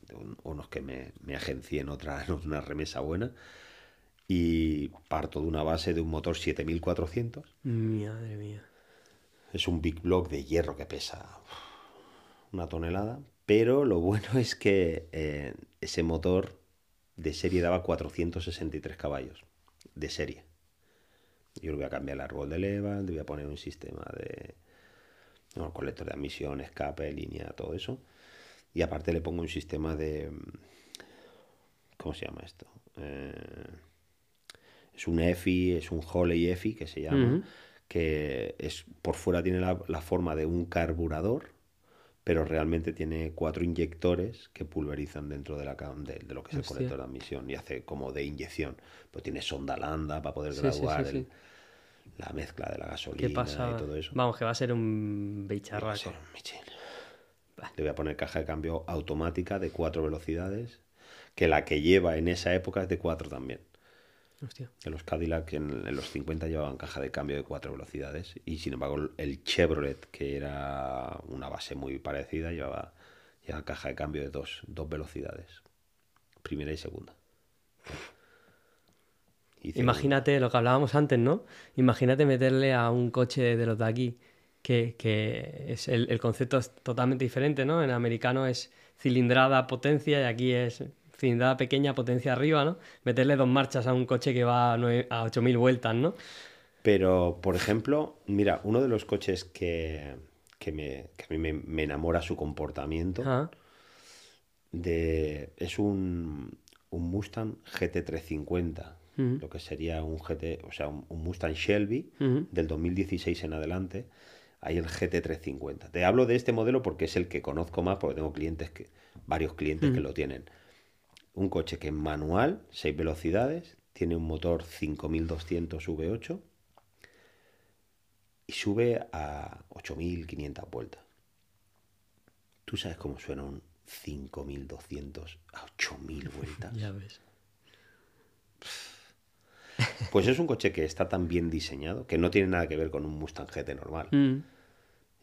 de un- unos que me, me agencié en otra en una remesa buena. Y parto de una base de un motor 7400. Madre mía. Es un Big Block de hierro que pesa una tonelada. Pero lo bueno es que eh, ese motor de serie daba 463 caballos. De serie. Yo le voy a cambiar el árbol de leva, le voy a poner un sistema de bueno, colector de admisión, escape, línea, todo eso. Y aparte le pongo un sistema de... ¿Cómo se llama esto? Eh, es un EFI, es un Holley EFI que se llama, que es por fuera tiene la, la forma de un carburador, pero realmente tiene cuatro inyectores que pulverizan dentro de, la, de, de lo que es el Hostia. colector de admisión y hace como de inyección. Pues tiene sonda landa para poder Sí, graduar sí, sí. el- la mezcla de la ¿Qué gasolina pasa? y todo eso. Vamos, que va a ser un Va a bicharraco. ser un Michelin. Le voy a poner caja de cambio automática de cuatro velocidades, que la que lleva en esa época es de cuatro también. Hostia. Que los Cadillac en, en los 50 llevaban caja de cambio de cuatro velocidades y sin embargo el Chevrolet, que era una base muy parecida, llevaba, llevaba caja de cambio de dos, dos velocidades, primera y segunda. Imagínate lo que hablábamos antes, ¿no? Imagínate meterle a un coche de los de aquí, que, que es el, el concepto es totalmente diferente, ¿no? En americano es cilindrada, potencia, y aquí es cilindrada pequeña, potencia arriba, ¿no? Meterle dos marchas a un coche que va a, a 8.000 vueltas, ¿no? Pero, por ejemplo, mira, uno de los coches que, que, me, que a mí me, me enamora su comportamiento de, es un un Mustang GT350, lo que sería un GT, o sea, un, un Mustang Shelby del 2016 en adelante, hay el GT350. Te hablo de este modelo porque es el que conozco más, porque tengo clientes que, varios clientes que lo tienen. Un coche que es manual, 6 velocidades, tiene un motor 5200 V8 y sube a 8500 vueltas. ¿Tú sabes cómo suena un 5200 a 8000 vueltas? Ya ves. Pues es un coche que está tan bien diseñado, que no tiene nada que ver con un Mustang GT normal. Mm.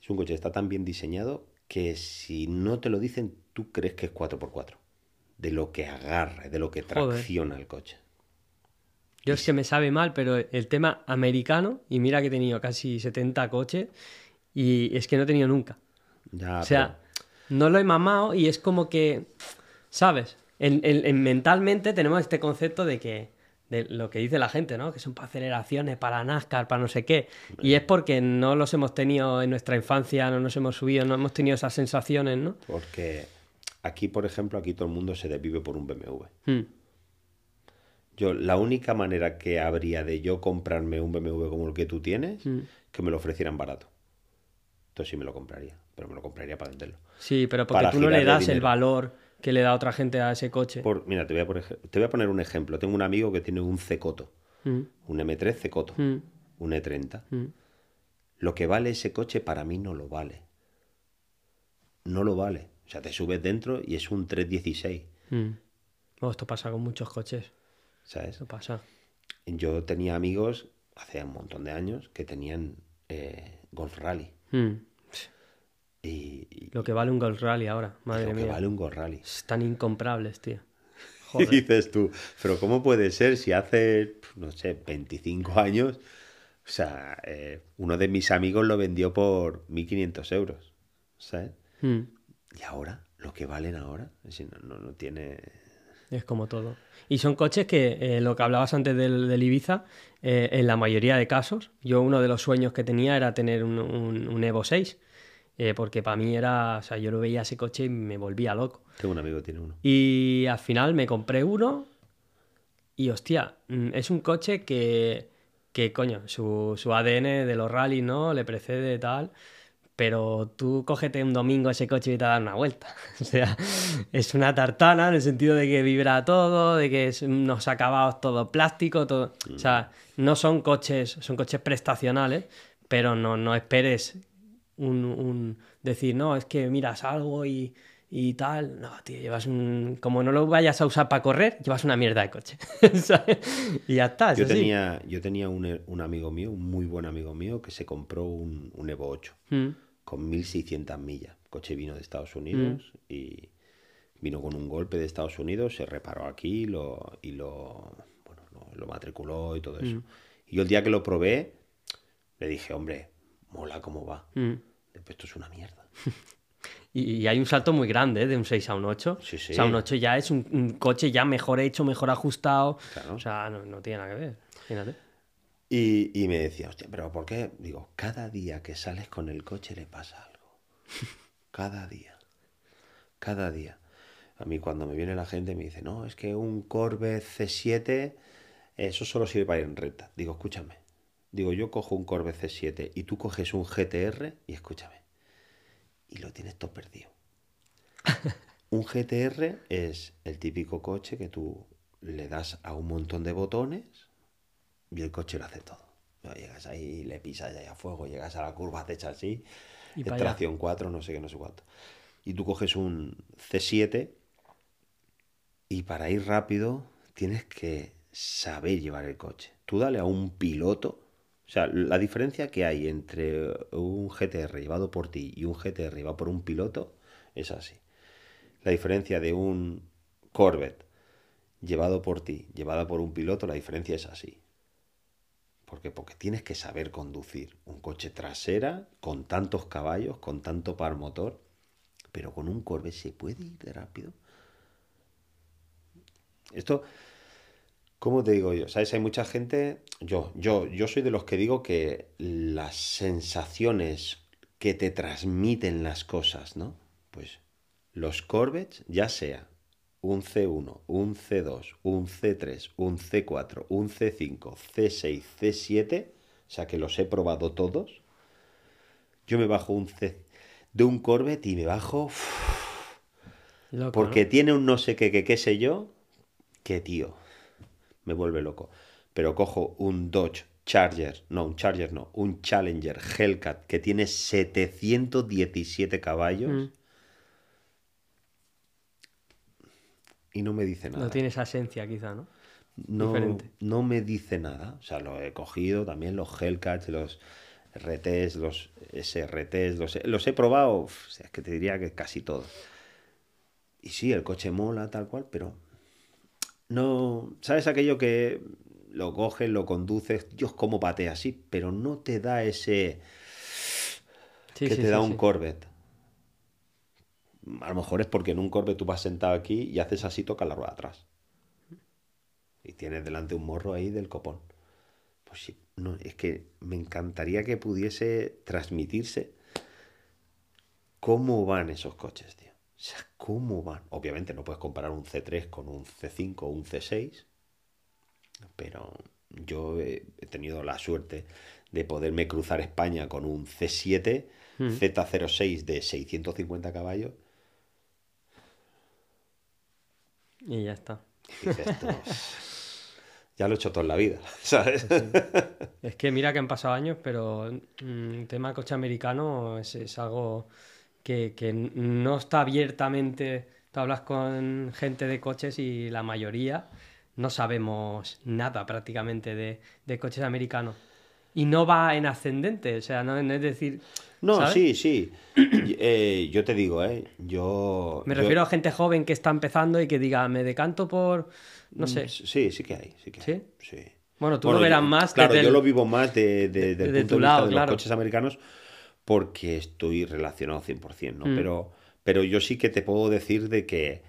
Es un coche que está tan bien diseñado que si no te lo dicen, tú crees que es 4x4. De lo que agarra, de lo que Joder. tracciona el coche. Yo es que me sabe mal, pero el tema americano, y mira que he tenido casi 70 coches, y es que no he tenido nunca. Ya, O sea, no lo he mamado y es como que, ¿sabes? En, en- en- mentalmente tenemos este concepto de que, de lo que dice la gente, ¿no? Que son para aceleraciones, para NASCAR, para no sé qué. Y es porque no los hemos tenido en nuestra infancia, no nos hemos subido, no hemos tenido esas sensaciones, ¿no? porque aquí, por ejemplo, aquí todo el mundo se desvive por un BMW. Mm. Yo, la única manera que habría de yo comprarme un BMW como el que tú tienes, Mm. que me lo ofrecieran barato. Entonces sí me lo compraría, pero me lo compraría para venderlo. Sí, pero porque Para tú no le das el valor que le da otra gente a ese coche. Por, mira, te voy, a por ej- te voy a poner un ejemplo. Tengo un amigo que tiene un Cecoto, Mm, un M3 Cecoto, mm, un E30. mm. Lo que vale ese coche para mí no lo vale. No lo vale. O sea, te subes dentro y es un 316, Mm. Oh, esto pasa con muchos coches. ¿sabes? Esto pasa. Yo tenía amigos hace un montón de años que tenían eh, Golf Rally. Mm. Y, y Lo que vale un Golf Rally ahora, madre lo que mía. vale un Golf Rally. Están incomprables, tío. Y Joder. dices tú, pero ¿cómo puede ser si hace, no sé, 25 años, o sea, eh, uno de mis amigos lo vendió por 1.500 euros, ¿sabes? Mm. Y ahora, lo que valen ahora, decir, no, no, no tiene... Es como todo. Y son coches que, eh, lo que hablabas antes del, del Ibiza, eh, en la mayoría de casos, yo uno de los sueños que tenía era tener un, un- un Evo 6, eh, porque para mí era, o sea, yo lo veía ese coche y me volvía loco. Tengo un amigo que tiene uno. Y al final me compré uno y hostia, mm, es un coche que, que coño, su, su ADN de los rallies, ¿no? Le precede tal. Pero tú cógete un domingo ese coche y te das una vuelta. O sea, es una tartana en el sentido de que vibra todo, de que es unos acabados todo plástico, todo. O sea, no son coches, son coches prestacionales, pero no, no esperes un, un- decir, no, es que miras algo y, y tal. No, tío, llevas un. Como no lo vayas a usar para correr, llevas una mierda de coche. ¿sabes? Y ya está. es Yo así. tenía, yo tenía un, un amigo mío, un muy buen amigo mío, que se compró un, un Evo 8 Mm, con 1.600 millas. El coche vino de Estados Unidos y vino con un golpe de Estados Unidos, se reparó aquí lo, y lo, bueno, lo, lo matriculó y todo eso. Y yo el día que lo probé, le dije, hombre, mola cómo va. mm. Después esto es una mierda. Y, hay un salto muy grande, ¿eh? de un 6 a un 8. Sí, sí. O sea, un 8 ya es un, un coche ya mejor hecho, mejor ajustado. Claro. O sea, no, no tiene nada que ver. Imagínate. Y, y me decía, hostia, pero ¿por qué? Digo, cada día que sales con el coche le pasa algo. Cada día. Cada día. A mí cuando me viene la gente me dice, no, es que un Corvette C7, eso solo sirve para ir en recta. Digo, escúchame. Digo, yo cojo un Corvette C7 y tú coges un GTR y escúchame. Y lo tienes todo perdido. Un GTR es el típico coche que tú le das a un montón de botones y el coche lo hace todo. Llegas ahí, le pisas ahí a fuego, llegas a la curva, te echas así, Y tracción 4, no sé qué, no sé cuánto. Y tú coges un C7 y para ir rápido tienes que saber llevar el coche. Tú dale a un piloto, o sea, la diferencia que hay entre un GTR llevado por ti y un GTR llevado por un piloto es así. La diferencia de un Corvette llevado por ti, llevada por un piloto, la diferencia es así. ¿Por qué? Porque tienes que saber conducir un coche trasera con tantos caballos, con tanto par motor, pero con un Corvette se puede ir de rápido. Esto, ¿cómo te digo yo? ¿Sabes? Hay mucha gente, yo, yo, yo soy de los que digo que las sensaciones que te transmiten las cosas, ¿no? Pues los Corvettes, ya sea un C1, un C2, un C3, un C4, un C5, C6, C7, o sea que los he probado todos, yo me bajo un C de un Corvette y me bajo... Loco, porque ¿no? tiene un no sé qué, qué, qué sé yo, que tío, me vuelve loco. Pero cojo un Dodge Charger, no, un Charger no, un Challenger Hellcat que tiene 717 caballos Mm, y no me dice nada. no tiene esa esencia, quizá, ¿no? no, diferente. no me dice nada. O sea, lo he cogido también los Hellcats, los RTs, los SRTs, los he, los he probado, o sea, es que te diría que casi todo. Y sí, el coche mola tal cual, pero no, ¿sabes aquello que lo coges, lo conduces, Dios, cómo patea así, pero no te da ese Sí, que sí, te sí, da un Corvette. A lo mejor es porque en un Corvette tú vas sentado aquí y haces así, toca la rueda atrás. Y tienes delante un morro ahí del copón. Pues sí, no, es que me encantaría que pudiese transmitirse cómo van esos coches, tío. O sea, cómo van. Obviamente no puedes comparar un C3 con un C5 o un C6, pero yo he, he tenido la suerte de poderme cruzar España con un C7 Mm. Z06 de 650 caballos. Y ya está. Y dices tú, ya lo he hecho toda la vida, ¿sabes? Es que mira que han pasado años, pero mm, tema coche americano es, es algo que, que no está abiertamente. Tú hablas con gente de coches y la mayoría no sabemos nada prácticamente de, de coches americanos. Y no va en ascendente, o sea, no, no es decir. No, ¿sabes? sí, sí. Eh, yo te digo, ¿eh? Yo... Me yo- refiero a gente joven que está empezando y que diga, me decanto por. No sé. Mm, Sí, sí que hay, sí que hay. ¿Sí? Sí. Bueno, tú Bueno, lo verás yo- más Claro, desde yo el- lo vivo más de, de- del de punto tu vista lado, de claro. los coches americanos porque estoy relacionado 100%, ¿no? Mm. Pero, pero yo sí que te puedo decir de que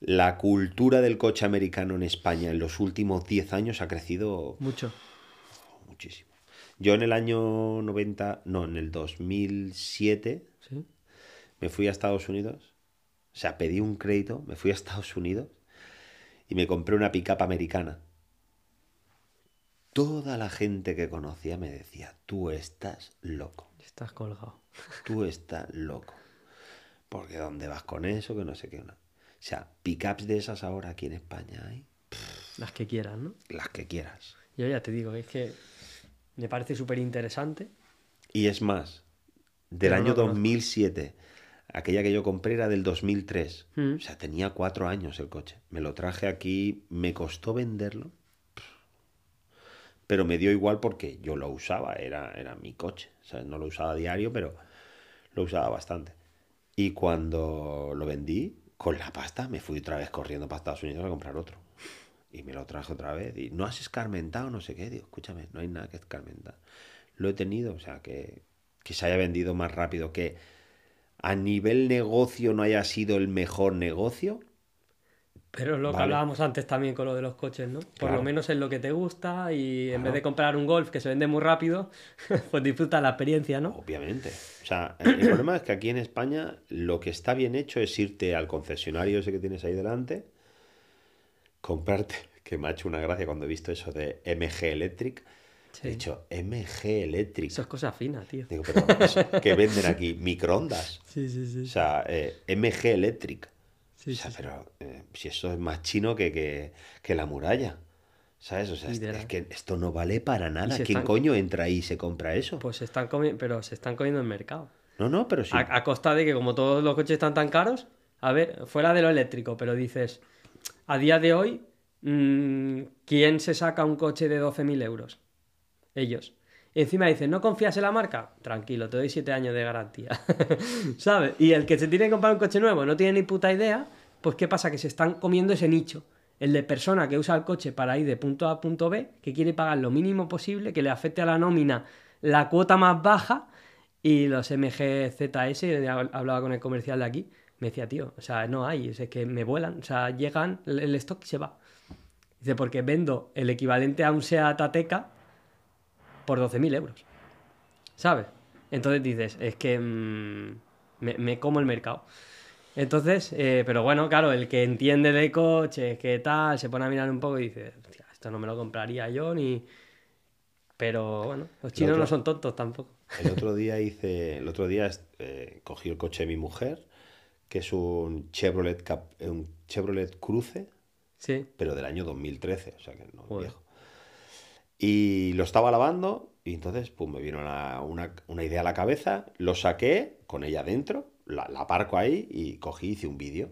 la cultura del coche americano en España en los últimos 10 años ha crecido Mucho. muchísimo. Yo en el año 90, no, en el 2007 ¿Sí? me fui a Estados Unidos, o sea, pedí un crédito, me fui a Estados Unidos y me compré una pickup americana. Toda la gente que conocía me decía, tú estás loco, Estás colgado. tú estás loco. Porque ¿dónde vas con eso? Que no sé qué. Una... O sea, pickups de esas ahora aquí en España hay Las que quieras, ¿no? las que quieras. Yo ya te digo, es que me parece súper interesante. Y es más, del Pero año conozco. 2007, aquella que yo compré era del 2003. Mm. O sea, tenía cuatro años el coche. Me lo traje aquí, me costó venderlo. Pero me dio igual porque yo lo usaba, era, era mi coche. ¿sabes? No lo usaba a diario, pero lo usaba bastante. Y cuando lo vendí, con la pasta, me fui otra vez corriendo para Estados Unidos a comprar otro. Y me lo traje otra vez. Y no has escarmentado, no sé qué. Digo, escúchame, no hay nada que escarmentar. Lo he tenido, o sea, que, que se haya vendido más rápido. Que a nivel negocio no haya sido el mejor negocio. Pero es lo que hablábamos antes también con lo de los coches, ¿no? Por Claro. lo menos es lo que te gusta y en vez de comprar un Golf que se vende muy rápido, pues disfruta la experiencia, ¿no? Obviamente. O sea, el problema es que aquí en España lo que está bien hecho es irte al concesionario ese que tienes ahí delante, comprarte, que me ha hecho una gracia cuando he visto eso de MG Electric. Sí. He dicho, MG Electric. Eso es cosa fina, tío. Digo, pero ¿qué venden aquí? Microondas. Sí, sí, sí. O sea, eh, MG Electric. Sí, o sea, sí, pero eh, si eso es más chino que, que, que la muralla. ¿Sabes? O sea, es, que esto no vale para nada. ¿Quién están- coño entra ahí y se compra eso? Pues se están comiendo, pero se están comiendo el mercado. No, no, pero sí. A, a costa de que como todos los coches están tan caros, a ver, fuera de lo eléctrico, pero dices, a día de hoy, mm, ¿quién se saca un coche de 12.000 euros? Ellos. Y encima dicen, ¿no confías en la marca? Tranquilo, te doy 7 años de garantía. ¿Sabes? Y el que se tiene que comprar un coche nuevo no tiene ni puta idea, pues ¿qué pasa? Que se están comiendo ese nicho. El de persona que usa el coche para ir de punto A a punto B, que quiere pagar lo mínimo posible, que le afecte a la nómina la cuota más baja y los MGZS, hab- hablaba con el comercial de aquí, me decía, tío, o sea, no hay, es que me vuelan, o sea, llegan, el stock se va. Dice, porque vendo el equivalente a un Seat Ateca por 12.000 euros. ¿Sabes? Entonces dices, es que mm, me, me como el mercado. Entonces, eh, pero bueno, claro, el que entiende de coches, qué tal, se pone a mirar un poco y dice, hostia, esto no me lo compraría yo ni... Pero bueno, los chinos otro- no son tontos tampoco. El otro día hice, el otro día eh, cogí el coche de mi mujer, que es un Chevrolet, Cap- eh, un Chevrolet Cruze, Sí. pero del año 2013, o sea que no es Joder. viejo. Y lo estaba lavando y entonces pues, me vino una, una- una idea a la cabeza, lo saqué con ella dentro, la, la aparco ahí y cogí hice un vídeo.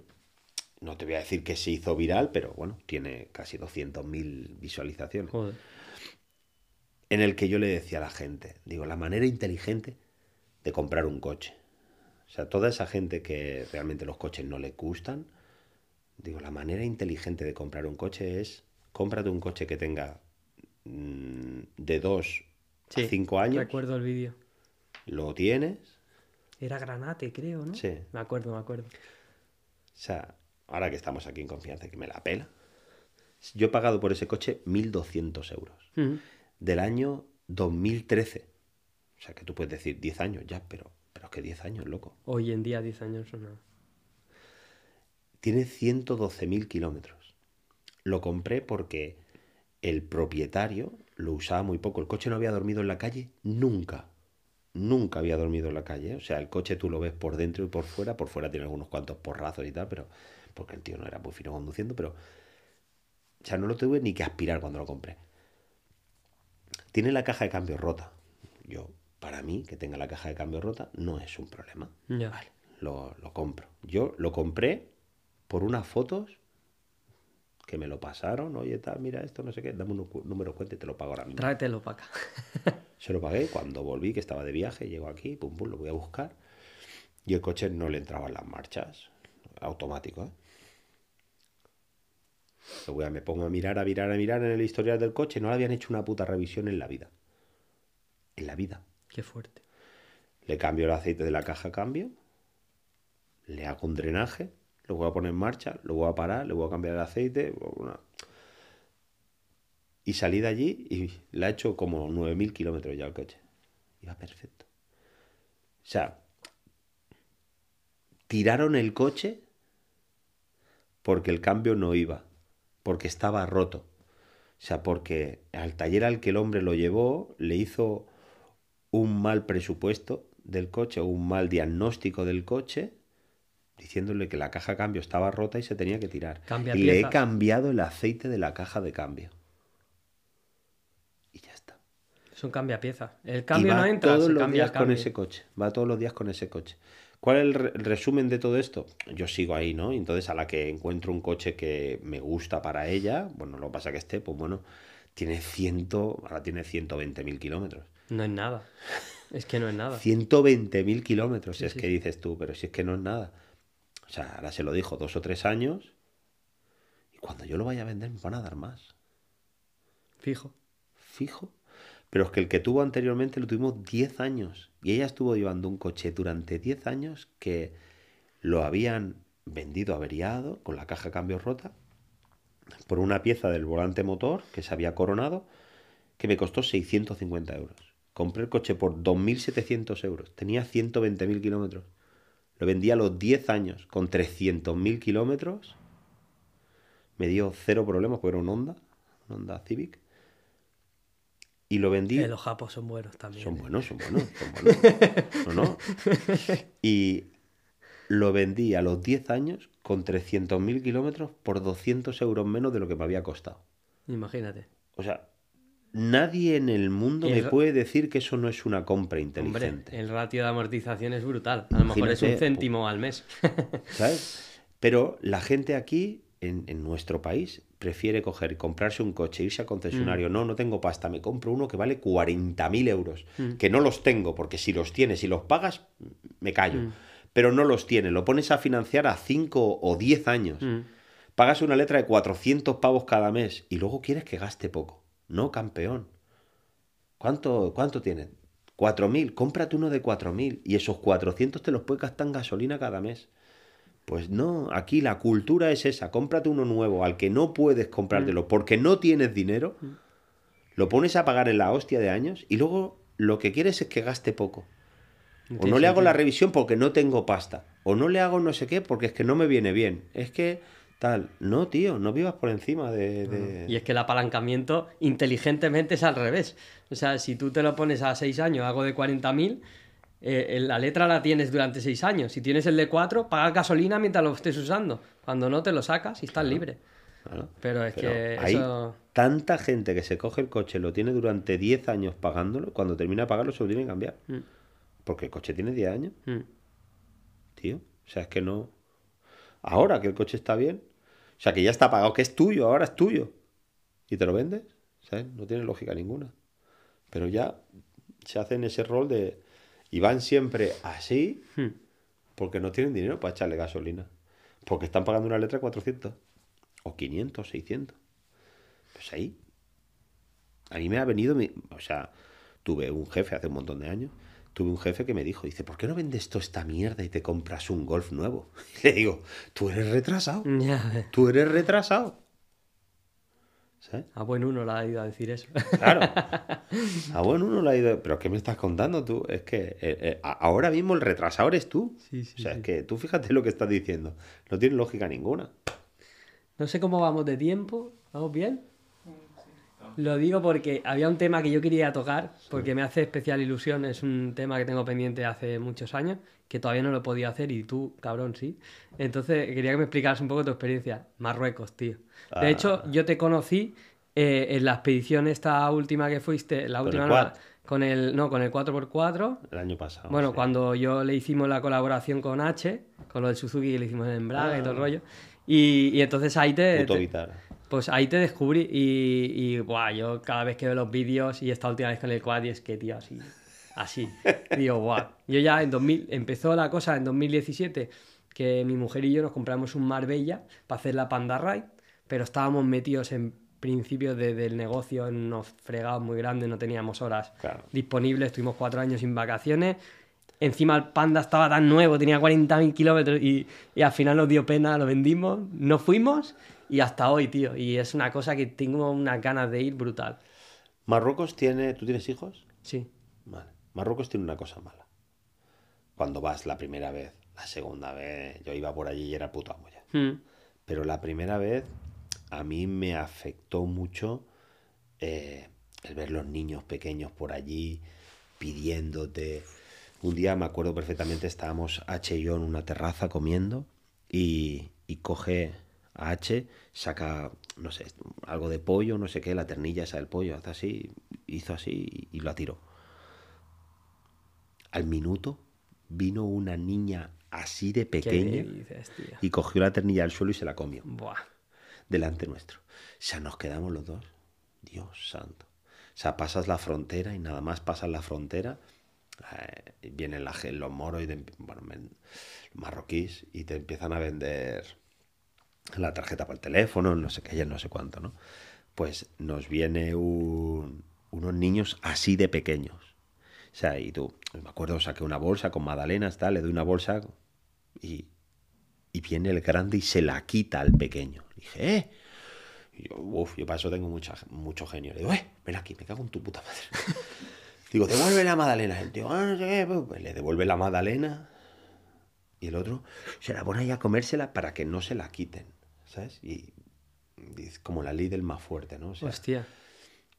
No te voy a decir que se hizo viral, pero bueno, tiene casi 200.000 visualizaciones. Joder. En el que yo le decía a la gente, digo, la manera inteligente de comprar un coche. O sea, toda esa gente que realmente los coches no le gustan, digo, la manera inteligente de comprar un coche es, cómprate un coche que tenga mm, de 2 Sí, a 5 años, Recuerdo el vídeo. lo tienes, Era Granate, creo, ¿no? Sí. Me acuerdo, me acuerdo. o sea, ahora que estamos aquí en confianza, que me la pela, yo he pagado por ese coche 1.200 euros. Del año 2013. O sea, que tú puedes decir 10 años ya, pero, pero es que 10 años, loco. Hoy en día, 10 años son nada. Tiene 112.000 kilómetros. Lo compré porque el propietario lo usaba muy poco. El coche no había dormido en la calle nunca. Nunca había dormido en la calle. O sea, el coche tú lo ves por dentro y por fuera. Por fuera tiene algunos cuantos porrazos y tal, pero porque el tío no era muy fino conduciendo, pero... O sea, no lo tuve ni que aspirar cuando lo compré. Tiene la caja de cambio rota. Yo, para mí, que tenga la caja de cambio rota, no es un problema. Vale, lo, lo compro. Yo lo compré por unas fotos que me lo pasaron. Oye, tal, mira esto, no sé qué. Dame un número de cuenta y te lo pago ahora mismo. Tráetelo para acá. Se lo pagué cuando volví, que estaba de viaje. Llego aquí, pum, pum, lo voy a buscar. Y el coche no le entraban las marchas. Automático, ¿eh? Lo voy a- me pongo a mirar, a mirar, a mirar en el historial del coche. No le habían hecho una puta revisión en la vida. En la vida. Qué fuerte. Le cambio el aceite de la caja a cambio, le hago un drenaje, lo voy a poner en marcha, lo voy a parar, le voy a cambiar el aceite. Y salí de allí y le ha hecho como 9.000 kilómetros ya el coche. Iba perfecto. O sea, tiraron el coche porque el cambio no iba, porque estaba roto. O sea, porque al taller al que el hombre lo llevó le hizo un mal presupuesto del coche o un mal diagnóstico del coche, diciéndole que la caja de cambio estaba rota y se tenía que tirar. Cambia y le he cambiado el aceite de la caja de cambio. Y ya está. Es un cambia pieza. El y cambio va no entra, todos se los cambia días el con ese coche. Va todos los días con ese coche. ¿Cuál es el, re- el resumen de todo esto? Yo sigo ahí, ¿no? Entonces, a la que encuentro un coche que me gusta para ella, bueno, lo que pasa que esté, pues bueno, tiene 100, ahora tiene 120.000 kilómetros. No es nada. Es que no es nada. 120.000 kilómetros, Sí, es sí, que dices tú, pero si es que no es nada. O sea, ahora se lo dijo dos o tres años y cuando yo lo vaya a vender me van a dar más. Fijo. Fijo. Pero es que el que tuvo anteriormente lo tuvimos 10 años y ella estuvo llevando un coche durante 10 años que lo habían vendido averiado con la caja de cambio rota por una pieza del volante motor que se había coronado que me costó 650 euros. Compré el coche por 2.700 euros. Tenía 120.000 kilómetros. Lo vendí a los 10 años con 300.000 kilómetros. Me dio cero problemas porque era un Honda, un Honda Civic. Y lo vendí. Eh, los japos son buenos también. Son eh. buenos, son buenos, son buenos. No, no. Y lo vendí a los 10 años con 300.000 kilómetros por 200 euros menos de lo que me había costado. Imagínate. O sea, nadie en el mundo me puede decir que eso no es una compra Hombre, inteligente. el ratio de amortización es brutal. A lo mejor es un céntimo al mes. ¿Sabes? Pero la gente aquí, en, en nuestro país, prefiere coger comprarse un coche, irse al concesionario. No, no tengo pasta, me compro uno que vale 40.000 euros. Que no los tengo, porque si los tienes y los pagas, me callo. Pero no los tienes, lo pones a financiar a 5 o 10 años. Mm. Pagas una letra de 400 pavos cada mes y luego quieres que gaste poco. No, campeón. ¿Cuánto, cuánto tienes? 4.000. Cómprate uno de 4.000 y esos 400 te los puedes gastar en gasolina cada mes. Pues no, aquí la cultura es esa. Cómprate uno nuevo al que no puedes comprártelo porque no tienes dinero. Lo pones a pagar en la hostia de años y luego lo que quieres es que gaste poco. O no le hago la revisión porque no tengo pasta. O no le hago no sé qué porque es que no me viene bien. Es que tal. No, tío, no vivas por encima de... de- Y es que el apalancamiento inteligentemente es al revés. O sea, si tú te lo pones a 6 años, hago de 40.000, eh, la letra la tienes durante 6 años. Si tienes el de 4, pagas gasolina mientras lo estés usando. Cuando no, te lo sacas y estás libre. Claro. Pero es Pero que hay eso... tanta gente que se coge el coche, lo tiene durante 10 años pagándolo, cuando termina de pagarlo se lo tiene que cambiar. Mm, Porque el coche tiene 10 años, mm. tío. O sea, es que no... Ahora que el coche está bien, sea, que ya está pagado, que es tuyo, ahora es tuyo. Y te lo vendes, ¿sabes? No tiene lógica ninguna. Pero ya se hacen ese rol de... Y van siempre así Hmm. porque no tienen dinero para echarle gasolina. Porque están pagando una letra 400. O 500, 600. Pues ahí. A mí me ha venido... mi- O sea, tuve un jefe hace un montón de años. Tuve un jefe que me dijo, dice, ¿por qué no vendes toda esta mierda y te compras un golf nuevo? Y le digo, tú eres retrasado. Ya. Tú eres retrasado. ¿Sabes? A buen uno le ha ido a decir eso. Claro. A bueno, uno le ha ido. Pero ¿qué me estás contando tú? Es que eh, eh, ahora mismo el retrasado eres tú. Sí, sí, o sea, sí. es que tú fíjate lo que estás diciendo. No tiene lógica ninguna. No sé cómo vamos de tiempo. ¿Vamos bien? Lo digo porque había un tema que yo quería tocar, porque me hace especial ilusión. Es un tema que tengo pendiente hace muchos años, que todavía no lo podido hacer y tú, cabrón, sí. Entonces quería que me explicaras un poco tu experiencia. Marruecos, tío. Ah. De hecho, yo te conocí eh, en la expedición esta última que fuiste, la ¿Con última el no, quad? con el, no, con el 4x4. El año pasado. Bueno, sí. cuando yo le hicimos la colaboración con H, con lo del Suzuki que le hicimos en embrague y todo el Ah. rollo. Y, y entonces ahí te, Puto te-. Pues ahí te descubrí y, y buah, yo cada vez que veo los vídeos y esta última vez con el quad y es que, tío, así, así, digo, guau. Yo ya en 2000, empezó la cosa en 2017 que mi mujer y yo nos compramos un Marbella para hacer la Panda Ride, pero estábamos metidos en principio de- del negocio en unos fregados muy grandes, no teníamos horas Claro. disponibles, estuvimos cuatro años sin vacaciones. Encima el Panda estaba tan nuevo, tenía 40.000 kilómetros y, y al final nos dio pena, lo vendimos, no fuimos y hasta hoy, tío. Y es una cosa que tengo unas ganas de ir brutal. Marruecos tiene. ¿Tú tienes hijos? Sí. Vale. Marruecos tiene una cosa mala. Cuando vas la primera vez, la segunda vez, yo iba por allí y era puto amo ya. Mm. Pero la primera vez a mí me afectó mucho eh, el ver los niños pequeños por allí pidiéndote. Un día me acuerdo perfectamente, estábamos H y yo en una terraza comiendo y, y coge a H, saca, no sé, algo de pollo, no sé qué, la ternilla esa del pollo, hace así, hizo así y, y lo tiró. Al minuto vino una niña así de ¿Qué pequeña dices, y cogió la ternilla del suelo y se la comió Buah. delante nuestro. O sea, nos quedamos los dos. Dios santo. O sea, pasas la frontera y nada más pasas la frontera, eh, vienen la, los moros y te- bueno, los marroquíes y te empiezan a vender la tarjeta para el teléfono, no sé qué, ya no sé cuánto, ¿no? Pues nos viene un- unos niños así de pequeños. O sea, y tú, me acuerdo, saqué una bolsa con magdalenas, tal, le doy una bolsa y, y viene el grande y se la quita al pequeño. Dije, ¡eh! Y yo, uf, yo para eso tengo mucha, mucho genio. Le digo, ¡eh! Ven aquí, me cago en tu puta madre. Digo, devuelve la magdalena. El tío, "Ah, qué", pues le devuelve la magdalena. Y el otro se la pone ahí a comérsela para que no se la quiten. ¿Sabes? Y, es como la ley del más fuerte, ¿no? O sea, Hostia.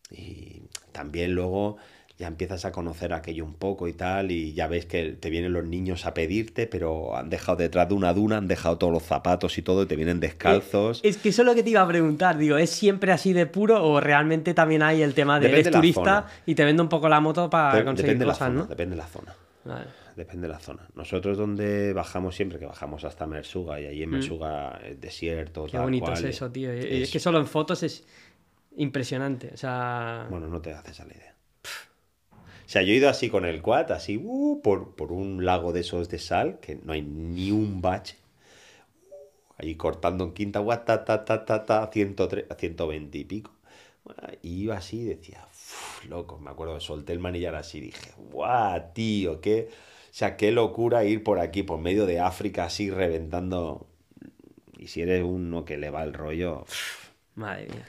y también luego ya empiezas a conocer aquello un poco y tal, y ya ves que te vienen los niños a pedirte, pero han dejado detrás de una duna, han dejado todos los zapatos y todo, y te vienen descalzos. Es que eso es lo que te iba a preguntar, digo, ¿es siempre así de puro o realmente también hay el tema de Depende eres turista y te vendo un poco la moto para Pe- conseguir depende de la cosas, zona, ¿no? depende de la zona. Vale. Depende de la zona. Nosotros donde bajamos siempre, que bajamos hasta Mersuga, y ahí en Mm. Mersuga es desierto, Qué tal bonito cual, es eso, tío. Es- Es que solo en fotos es impresionante. O sea, Bueno, no te haces a la idea. O sea, yo he ido así con el quad, así, uh, por, por un lago de esos de sal, que no hay ni un bache. Ahí cortando en quinta, guat, ta, ta, ta, ta, ta, 103, a 120 y pico. Y iba así y decía, "Uf, loco, me acuerdo, solté el manillar así, dije, guau, tío, qué, sea, qué locura ir por aquí, por medio de África, así reventando. Y si eres uno que le va el rollo, madre mía.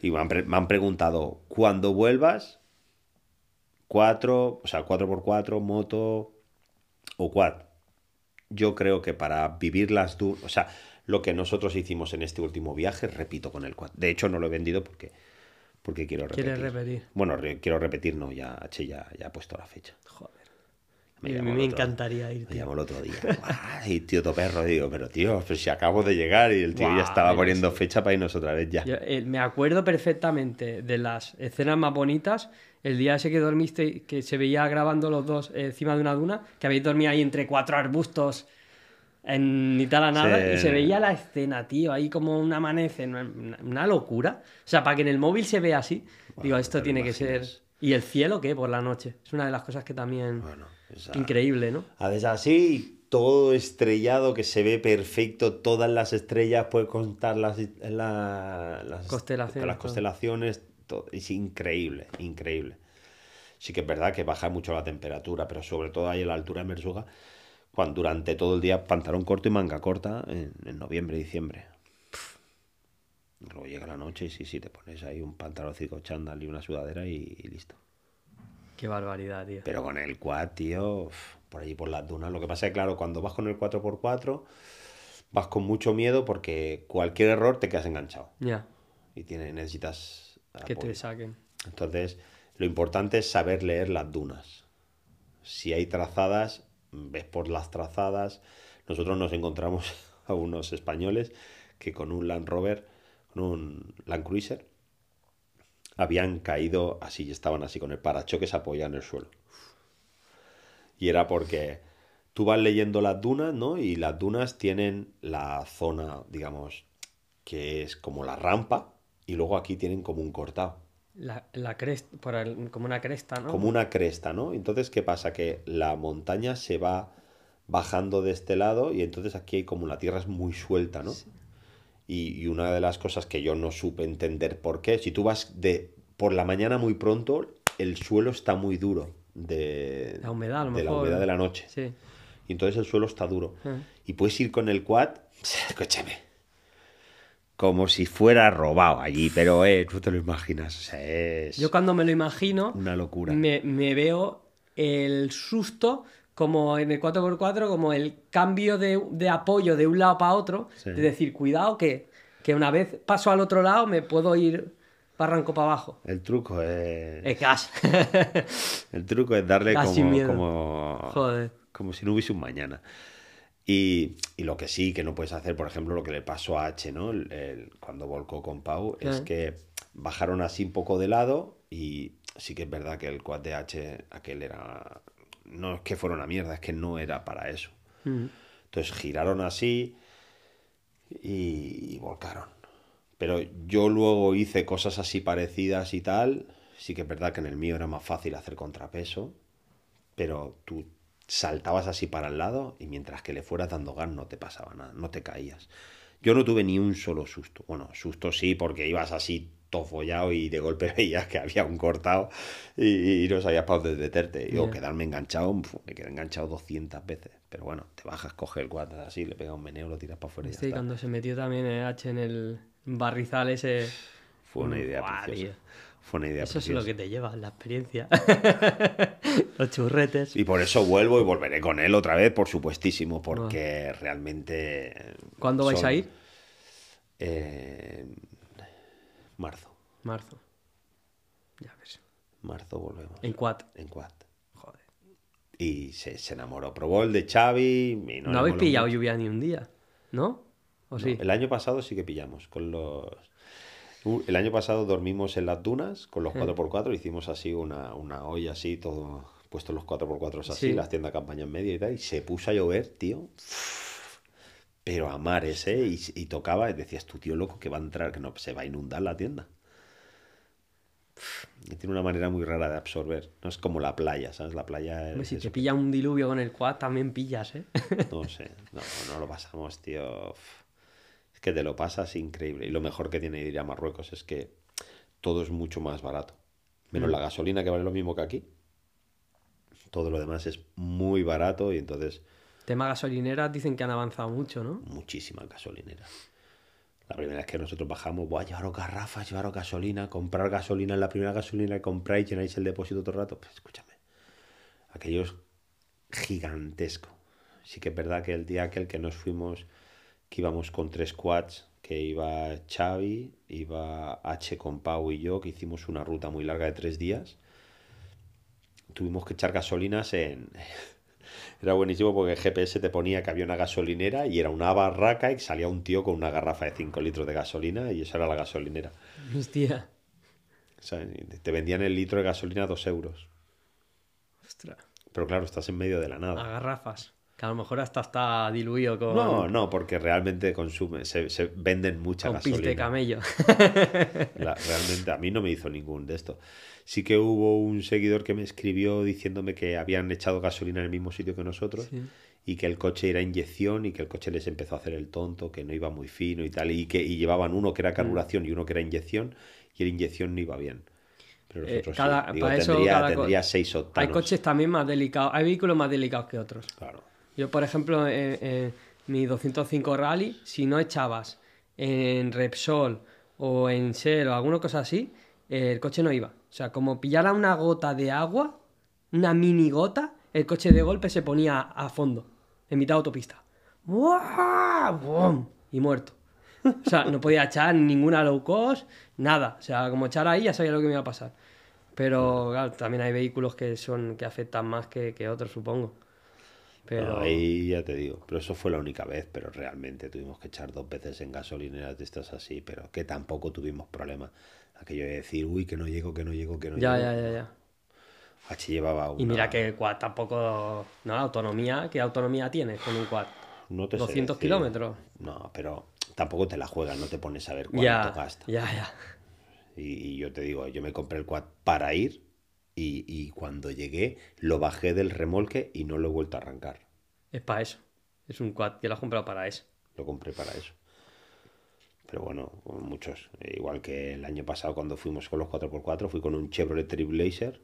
y me han, pre- me han preguntado, cuando vuelvas, cuatro, o sea, 4x4, moto, o quad. Yo creo que para vivir las dunas, o sea, lo que nosotros hicimos en este último viaje, repito con el quad. De hecho, no lo he vendido porque, porque quiero repetir. ¿Quieres repetir? Bueno, re- quiero repetir, no, ya H ya, ya ha puesto la fecha. Joder. Me a llamó mí me otro- encantaría ir, Me tío. llamó el otro día. Ay, tío Toperro, digo, pero tío, pues si acabo de llegar y el tío ya estaba pero poniendo sí. fecha para irnos otra vez ya. Yo, eh, me acuerdo perfectamente de las escenas más bonitas. El día ese que dormiste, que se veía grabando los dos eh, encima de una duna, que habéis dormido ahí entre cuatro arbustos en mitad de la nada, Sí. y se veía la escena, tío, ahí como un amanece, una, locura. O sea, para que en el móvil se vea así, digo, esto tiene que ser... ¿Y el cielo qué? Por la noche. Es una de las cosas que también... Bueno, Increíble, ¿no? A veces así, todo estrellado, que se ve perfecto, todas las estrellas, puedes contar las, la- las Constelaciones, las todo. constelaciones, todo, es increíble, increíble. Sí que es verdad que baja mucho la temperatura, pero sobre todo ahí en la altura de Mersuga, cuando durante todo el día pantalón corto y manga corta en, en noviembre, diciembre. Luego llega la noche y sí, sí, te pones ahí un pantaloncito chándal y una sudadera y- y listo. Qué barbaridad, tío. Pero con el quad, tío, por allí por las dunas. Lo que pasa es que, claro, cuando vas con el 4x4, vas con mucho miedo porque cualquier error te quedas enganchado. Ya, Y tiene, necesitas que te saquen. Entonces, lo importante es saber leer las dunas. Si hay trazadas, ves por las trazadas. Nosotros nos encontramos a unos españoles que con un Land Rover, con un Land Cruiser, habían caído así, y estaban así con el parachoques apoyado en el suelo. Y era porque tú vas leyendo las dunas, ¿no? Y las dunas tienen la zona, digamos, que es como la rampa, y luego aquí tienen como un cortado. La, la cresta, por el- como una cresta, ¿no? como una cresta, ¿no? Entonces, ¿qué pasa? Que la montaña se va bajando de este lado y entonces aquí hay como la tierra es muy suelta, ¿no? Y, y una de las cosas que yo no supe entender por qué, si tú vas de por la mañana muy pronto, el suelo está muy duro de, La humedad, a lo de la humedad de la noche. Sí. Y entonces el suelo está duro. Ah. Y puedes ir con el quad, escúchame, como si fuera robado allí, pero eh, tú te lo imaginas, o sea, es Yo cuando me lo imagino, una locura. me, me veo el susto como en el 4x4, como el cambio de, de apoyo de un lado para otro, Sí. de decir, cuidado que, que una vez paso al otro lado me puedo ir barranco para abajo. El truco es... Es gas. El truco es darle como, como, Joder. como si no hubiese un mañana. Y, y lo que sí que no puedes hacer, por ejemplo, lo que le pasó a H, ¿no? El- el- cuando volcó con Pau, es que bajaron así un poco de lado y sí que es verdad que el quad de H, aquel era... No es que fuera una mierda, es que no era para eso. Mm. Entonces giraron así y, y volcaron. Pero yo luego hice cosas así parecidas y tal. Sí que es verdad que en el mío era más fácil hacer contrapeso. Pero tú saltabas así para el lado y mientras que le fueras dando gas no te pasaba nada, no te caías. Yo no tuve ni un solo susto. Bueno, susto sí, porque ibas así todo follado y de golpe veías que había un cortado y, y no sabías para dónde meterte. Y, o quedarme enganchado, me quedé enganchado 200 veces. Pero bueno, te bajas, coges el guante así, le pegas un meneo, lo tiras para afuera y ya está. cuando se metió también el H en el barrizal ese. Fue una idea Buah, preciosa. tío. Fue una idea Eso es lo que te lleva, la experiencia. Los churretes. Y por eso vuelvo y volveré con él otra vez, por supuestísimo, porque realmente... ¿Cuándo vais son- a ir? Eh, marzo. Marzo. Ya ves. Marzo volvemos. En quad. En quad. Joder. Y se, se enamoró. Probó el de Xavi. y No, habéis pillado mucho. lluvia ni un día, ¿no? ¿O No, sí? el año pasado sí que pillamos. Con los... Uh, El año pasado dormimos en las dunas con los 4x4. Hicimos así una, una olla así, todo puesto los 4x4 así, Sí. las tiendas campaña en medio y tal. Y se puso a llover, tío. Pero a mares, ¿eh? Y, y tocaba, y decías, tu tío loco que va a entrar, que no se va a inundar la tienda. Y tiene una manera muy rara de absorber. No es como la playa, ¿sabes? La playa es. Si te pilla un diluvio con el quad, también pillas, ¿eh? No sé, no, no lo pasamos, tío. Es que te lo pasas increíble. Y lo mejor que tiene ir a Marruecos es que todo es mucho más barato. Menos la gasolina que vale lo mismo que aquí. Todo lo demás es muy barato y entonces Tema gasolineras dicen que han avanzado mucho, ¿no? muchísimas gasolineras. La primera vez que nosotros bajamos, voy a llevaros garrafas, llevaros gasolina, comprar gasolina en la primera gasolina que compráis, llenáis el depósito todo el rato. Pues escúchame, aquellos gigantesco. Sí que es verdad que el día aquel que nos fuimos, que íbamos con tres quads, que iba Xavi, iba H con Pau y yo, que hicimos una ruta muy larga de tres días, tuvimos que echar gasolinas en... Era buenísimo porque el GPS te ponía que había una gasolinera y era una barraca y salía un tío con una garrafa de 5 litros de gasolina y esa era la gasolinera. Hostia. O sea, te vendían el litro de gasolina a 2 euros. Ostras. Pero claro, estás en medio de la A nada. garrafas. Que a lo mejor hasta está diluido con, No, no, porque realmente consume, se, se venden mucha con pis de gasolina. camello. La- realmente a mí no me hizo ningún de esto. Sí que hubo un seguidor que me escribió diciéndome que habían echado gasolina en el mismo sitio que nosotros Sí. y que el coche era inyección y que el coche les empezó a hacer el tonto, que no iba muy fino y tal, y que y llevaban uno que Mm. era carburación y uno que era inyección y el inyección no iba bien. Pero Eh, nosotros sí. cada- Digo, para eso tendría, cada co- tendría seis Hay octanos. coches también más delicados. Hay vehículos más delicados que otros. Claro. Yo, por ejemplo, en, en mi 205 Rally, si no echabas en Repsol o en Shell o alguna cosa así, eh, el coche no iba. O sea, como pillara una gota de agua, una mini gota, el coche de golpe se ponía a fondo, en mitad de autopista. ¡Bum! Y muerto. O sea, no podía echar ninguna low cost, nada. O sea, como echar ahí ya sabía lo que me iba a pasar. Pero claro, también hay vehículos que son que afectan más que, que otros, supongo. Pero No, ahí ya te digo, pero eso fue la única vez, pero realmente tuvimos que echar dos veces en gasolineras de estas así, pero que tampoco tuvimos problema. Aquello de decir, uy, que no llego, que no llego, que no ya, llego. ya, ya, ya. H llevaba una... Y mira que el quad tampoco. No, autonomía, ¿qué autonomía tienes con un quad? no te sé 200 decir. kilómetros. No, pero tampoco te la juegas, no te pones a ver cuánto Ya, gasta. ya, ya. Y, y yo te digo, yo me compré el quad para ir y, y cuando llegué lo bajé del remolque y no lo he vuelto a arrancar. Es para eso. Es un quad que lo has comprado para eso. Lo compré para eso. Pero bueno, muchos. Igual que el año pasado cuando fuimos con los 4x4, fui con un Chevrolet Trailblazer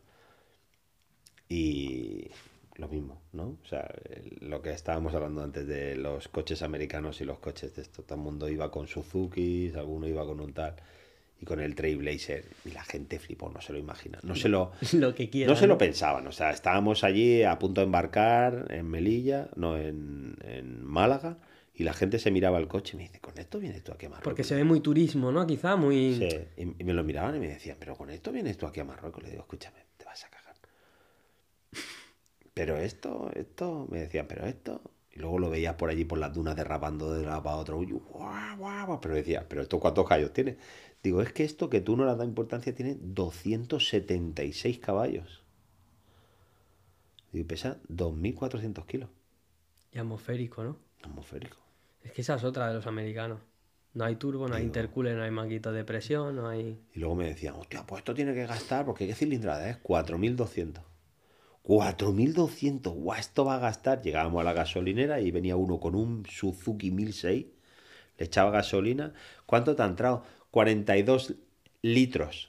y lo mismo, ¿no? O sea, lo que estábamos hablando antes de los coches americanos y los coches de esto. Todo el mundo iba con Suzuki, alguno iba con un tal y con el Trailblazer y la gente flipó, no se lo imagina. No se lo... Lo que quieras. No se lo pensaban, o sea, estábamos allí a punto de embarcar en Melilla, no, en, en Málaga, y la gente se miraba el coche y me dice, ¿con esto vienes tú aquí a Marruecos? Porque se ve muy turismo, ¿no? Quizá muy. Sí, y me lo miraban y me decían, ¿pero con esto vienes tú aquí a Marruecos? Le digo, escúchame, te vas a cagar. Pero esto, esto, me decían, ¿pero esto? Y luego lo veía por allí por las dunas derrapando de un lado para yo, guau, guau, pero decía, ¿pero esto cuántos callos tiene? Digo, es que esto que tú no le has dado importancia tiene 276 caballos. Y pesa 2.400 kilos. Y atmosférico, ¿no? Atmosférico. Es que esa es otra de los americanos. No hay turbo, no hay intercooler, no hay manguito de presión, no hay. Y luego me decían, hostia, pues esto tiene que gastar, porque ¿qué cilindrada es? 4.200. 4.200, guau, esto va a gastar. Llegábamos a la gasolinera y venía uno con un Suzuki 1006, le echaba gasolina. ¿Cuánto te ha entrado? 42 litros.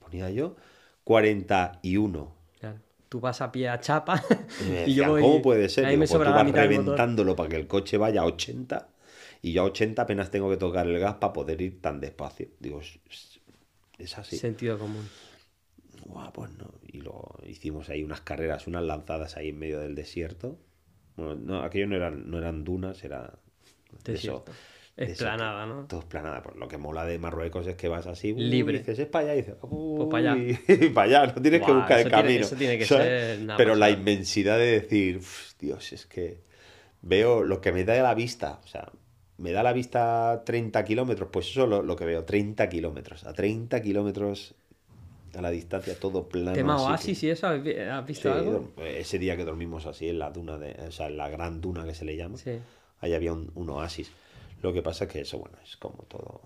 Ponía yo, 41. Claro. Tú vas a pie a chapa. Y me y yo voy- ¿cómo puede ser? Ahí Digo, pues tú vas reventándolo para que el coche vaya a 80 y yo a 80 apenas tengo que tocar el gas para poder ir tan despacio. Digo, es así. Sentido común. Guau, pues no. Y luego hicimos ahí unas carreras, unas lanzadas ahí en medio del desierto. Bueno, no, aquello no eran, no eran dunas, era de Desierto. de Esplanada, que- ¿no? Todo esplanada. Pues lo que mola de Marruecos es que vas así, uy, Libre. dices, es para allá, y dices, Pues para allá. uy, para allá, no tienes que buscar el eso tiene- camino. eso tiene que ¿sabes? ser una Pero la inmensidad de decir, "Uf, Dios, es que veo lo que me da la vista, o sea, me da la vista 30 kilómetros, pues eso es lo, lo que veo, 30 kilómetros, a 30 kilómetros a la distancia, todo plano. Tema así que- oasis y eso, ¿has vi- has Sí, visto algo? ese día que dormimos así en la duna de, o sea, en la gran duna que se le llama, Sí. ahí había un, un oasis. Lo que pasa es que eso, bueno, es como todo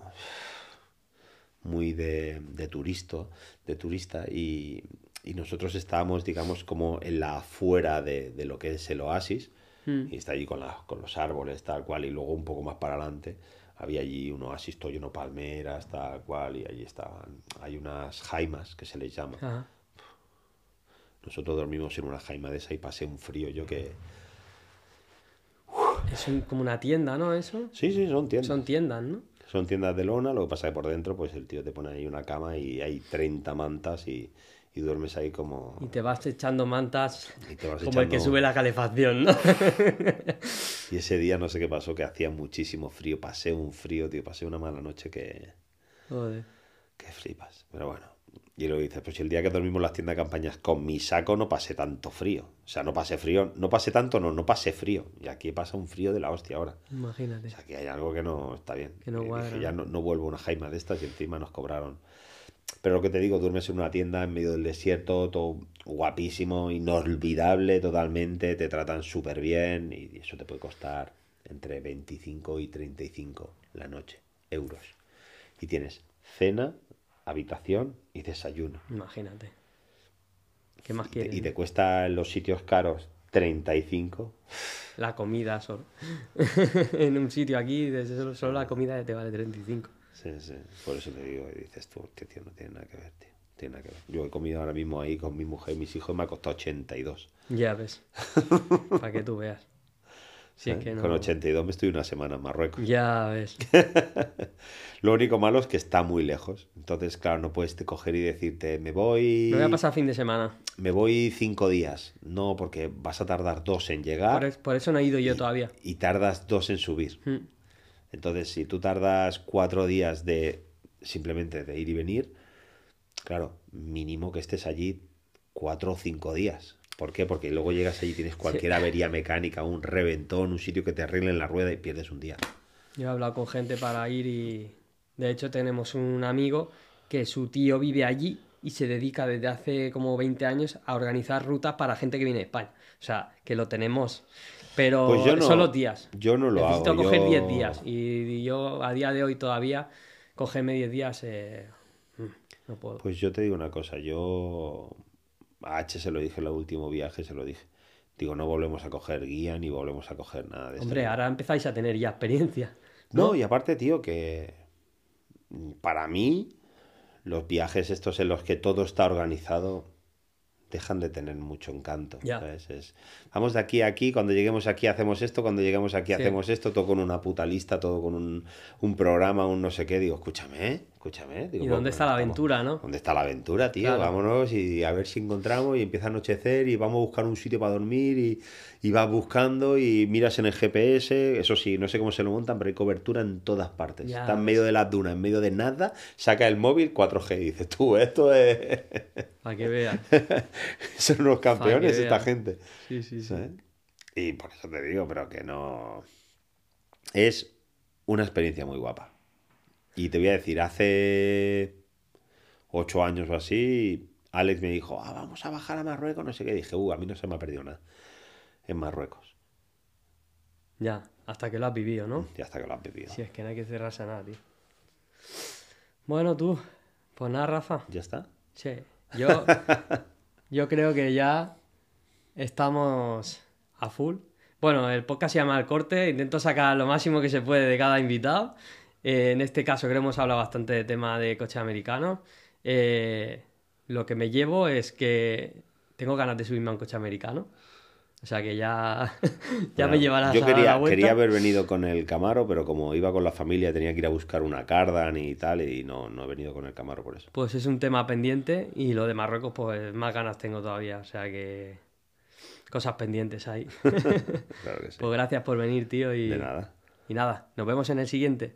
muy de, de turisto, de turista y, y nosotros estábamos, digamos, como en la afuera de, de lo que es el oasis Mm. y está allí con, la- con los árboles, tal cual, y luego un poco más para adelante había allí un oasis de palmeras, tal cual, y allí estaban, hay unas jaimas que se les llama. Ajá. Nosotros dormimos en una jaima de esa y pasé un frío yo que... Es un- como una tienda, ¿no? Eso. Sí, sí, son tiendas. Son tiendas, ¿no? Son tiendas de lona, lo que pasa es que por dentro pues el tío te pone ahí una cama y hay 30 mantas y, y duermes ahí como... Y te vas echando mantas y te vas como el que sube la calefacción, ¿no? Y ese día no sé qué pasó, que hacía muchísimo frío. Pasé un frío, tío. Pasé una mala noche que, Joder. que flipas. Pero bueno. Y luego dices, pues si el día que dormimos en las tiendas de campañas con mi saco no pasé tanto frío. O sea, no pasé frío. No pasé tanto, no, no pasé frío. Y aquí pasa un frío de la hostia ahora. Imagínate. O sea, que hay algo que no está bien. Que no Y dije, ya ¿no? no, vuelvo a una jaima de estas y encima nos cobraron. Pero lo que te digo, duermes en una tienda en medio del desierto, todo guapísimo, inolvidable totalmente, te tratan súper bien y eso te puede costar entre 25 y 35 la noche, euros. Y tienes cena, habitación y desayuno. Imagínate. ¿Qué más Y te, quieres? y te cuesta en los sitios caros 35. La comida solo. en un sitio aquí, solo, solo la comida te vale 35. Sí, sí. Por eso te digo, y dices tú, hostia, tío, no tiene nada que ver, tío. no Tiene nada que ver. Yo he comido ahora mismo ahí con mi mujer y mis hijos y me ha costado 82. Ya ves. Para que tú veas. Si es ¿sabes? que no. Con 82 me estoy una semana en Marruecos. Ya ves. Lo único malo es que está muy lejos. Entonces, claro, no puedes te coger y decirte, me voy. Me voy a pasar fin de semana. Me voy cinco días. No, porque vas a tardar dos en llegar Por, es- por eso no he ido yo todavía. y tardas dos en subir. Mm. Entonces, si tú tardas cuatro días de simplemente de ir y venir, claro, mínimo que estés allí cuatro o cinco días. ¿Por qué? Porque luego llegas allí y tienes cualquier avería mecánica, un reventón, un sitio que te arreglen la rueda y pierdes un día. Yo he hablado con gente para ir y de hecho tenemos un amigo que su tío vive allí y se dedica desde hace como 20 años a organizar rutas para gente que viene de España. O sea, que lo tenemos. Pero Pues yo no- son los días. Yo no lo Necesito hago. coger yo- 10 días. Y, yo a día de hoy todavía cogerme 10 días eh, mm, no puedo. Pues yo te digo una cosa, yo a H se lo dije en el último viaje, se lo dije. Digo, no volvemos a coger guía ni volvemos a coger nada de. Hombre, ahora empezáis a tener ya experiencia. No, y aparte, tío, que para mí los viajes estos en los que todo está organizado dejan de tener mucho encanto. Ya. ¿sabes? Es, vamos de aquí a aquí, cuando lleguemos aquí hacemos esto, cuando lleguemos aquí Sí. hacemos esto, todo con una puta lista, todo con un, un programa, un no sé qué. Digo, escúchame, escúchame. Digo, ¿Y dónde está la aventura, no? ¿Dónde está la aventura, tío? Claro. Vámonos y a ver si encontramos y empieza a anochecer y vamos a buscar un sitio para dormir y, y vas buscando y miras en el GPS. Eso sí, no sé cómo se lo montan, pero hay cobertura en todas partes. Ya está en medio de las dunas, en medio de nada, saca el móvil 4G y dices, tú, esto es... Para que veas. Son unos campeones esta gente. Sí, sí, sí. ¿sabes? Y por eso te digo, pero que no... Es una experiencia muy guapa. Y te voy a decir, hace ocho años o así, Alex me dijo, ah, vamos a bajar a Marruecos, no sé qué. dije, uh, a mí no se me ha perdido nada en Marruecos. Ya, hasta que lo has vivido, ¿no? Y hasta que lo has vivido. Si es que no hay que cerrarse a nada, tío. Bueno, tú, pues nada, Rafa. ¿Ya está? Sí, yo, yo creo que ya estamos a full. Bueno, el podcast se llama El Corte, intento sacar lo máximo que se puede de cada invitado. Eh, en este caso creo que hemos hablado bastante de tema de coche americano. Eh, lo que me llevo es que tengo ganas de subirme a un coche americano. O sea que ya, ya me llevarás Yo a la vuelta. quería haber venido con el Camaro, pero como iba con la familia tenía que ir a buscar una Cardan y tal, y no, no he venido con el Camaro por eso. Pues es un tema pendiente y lo de Marruecos, pues más ganas tengo todavía. O sea que cosas pendientes ahí. Claro que sí. Pues gracias por venir, tío. Y, De nada. y nada, nos vemos en el siguiente.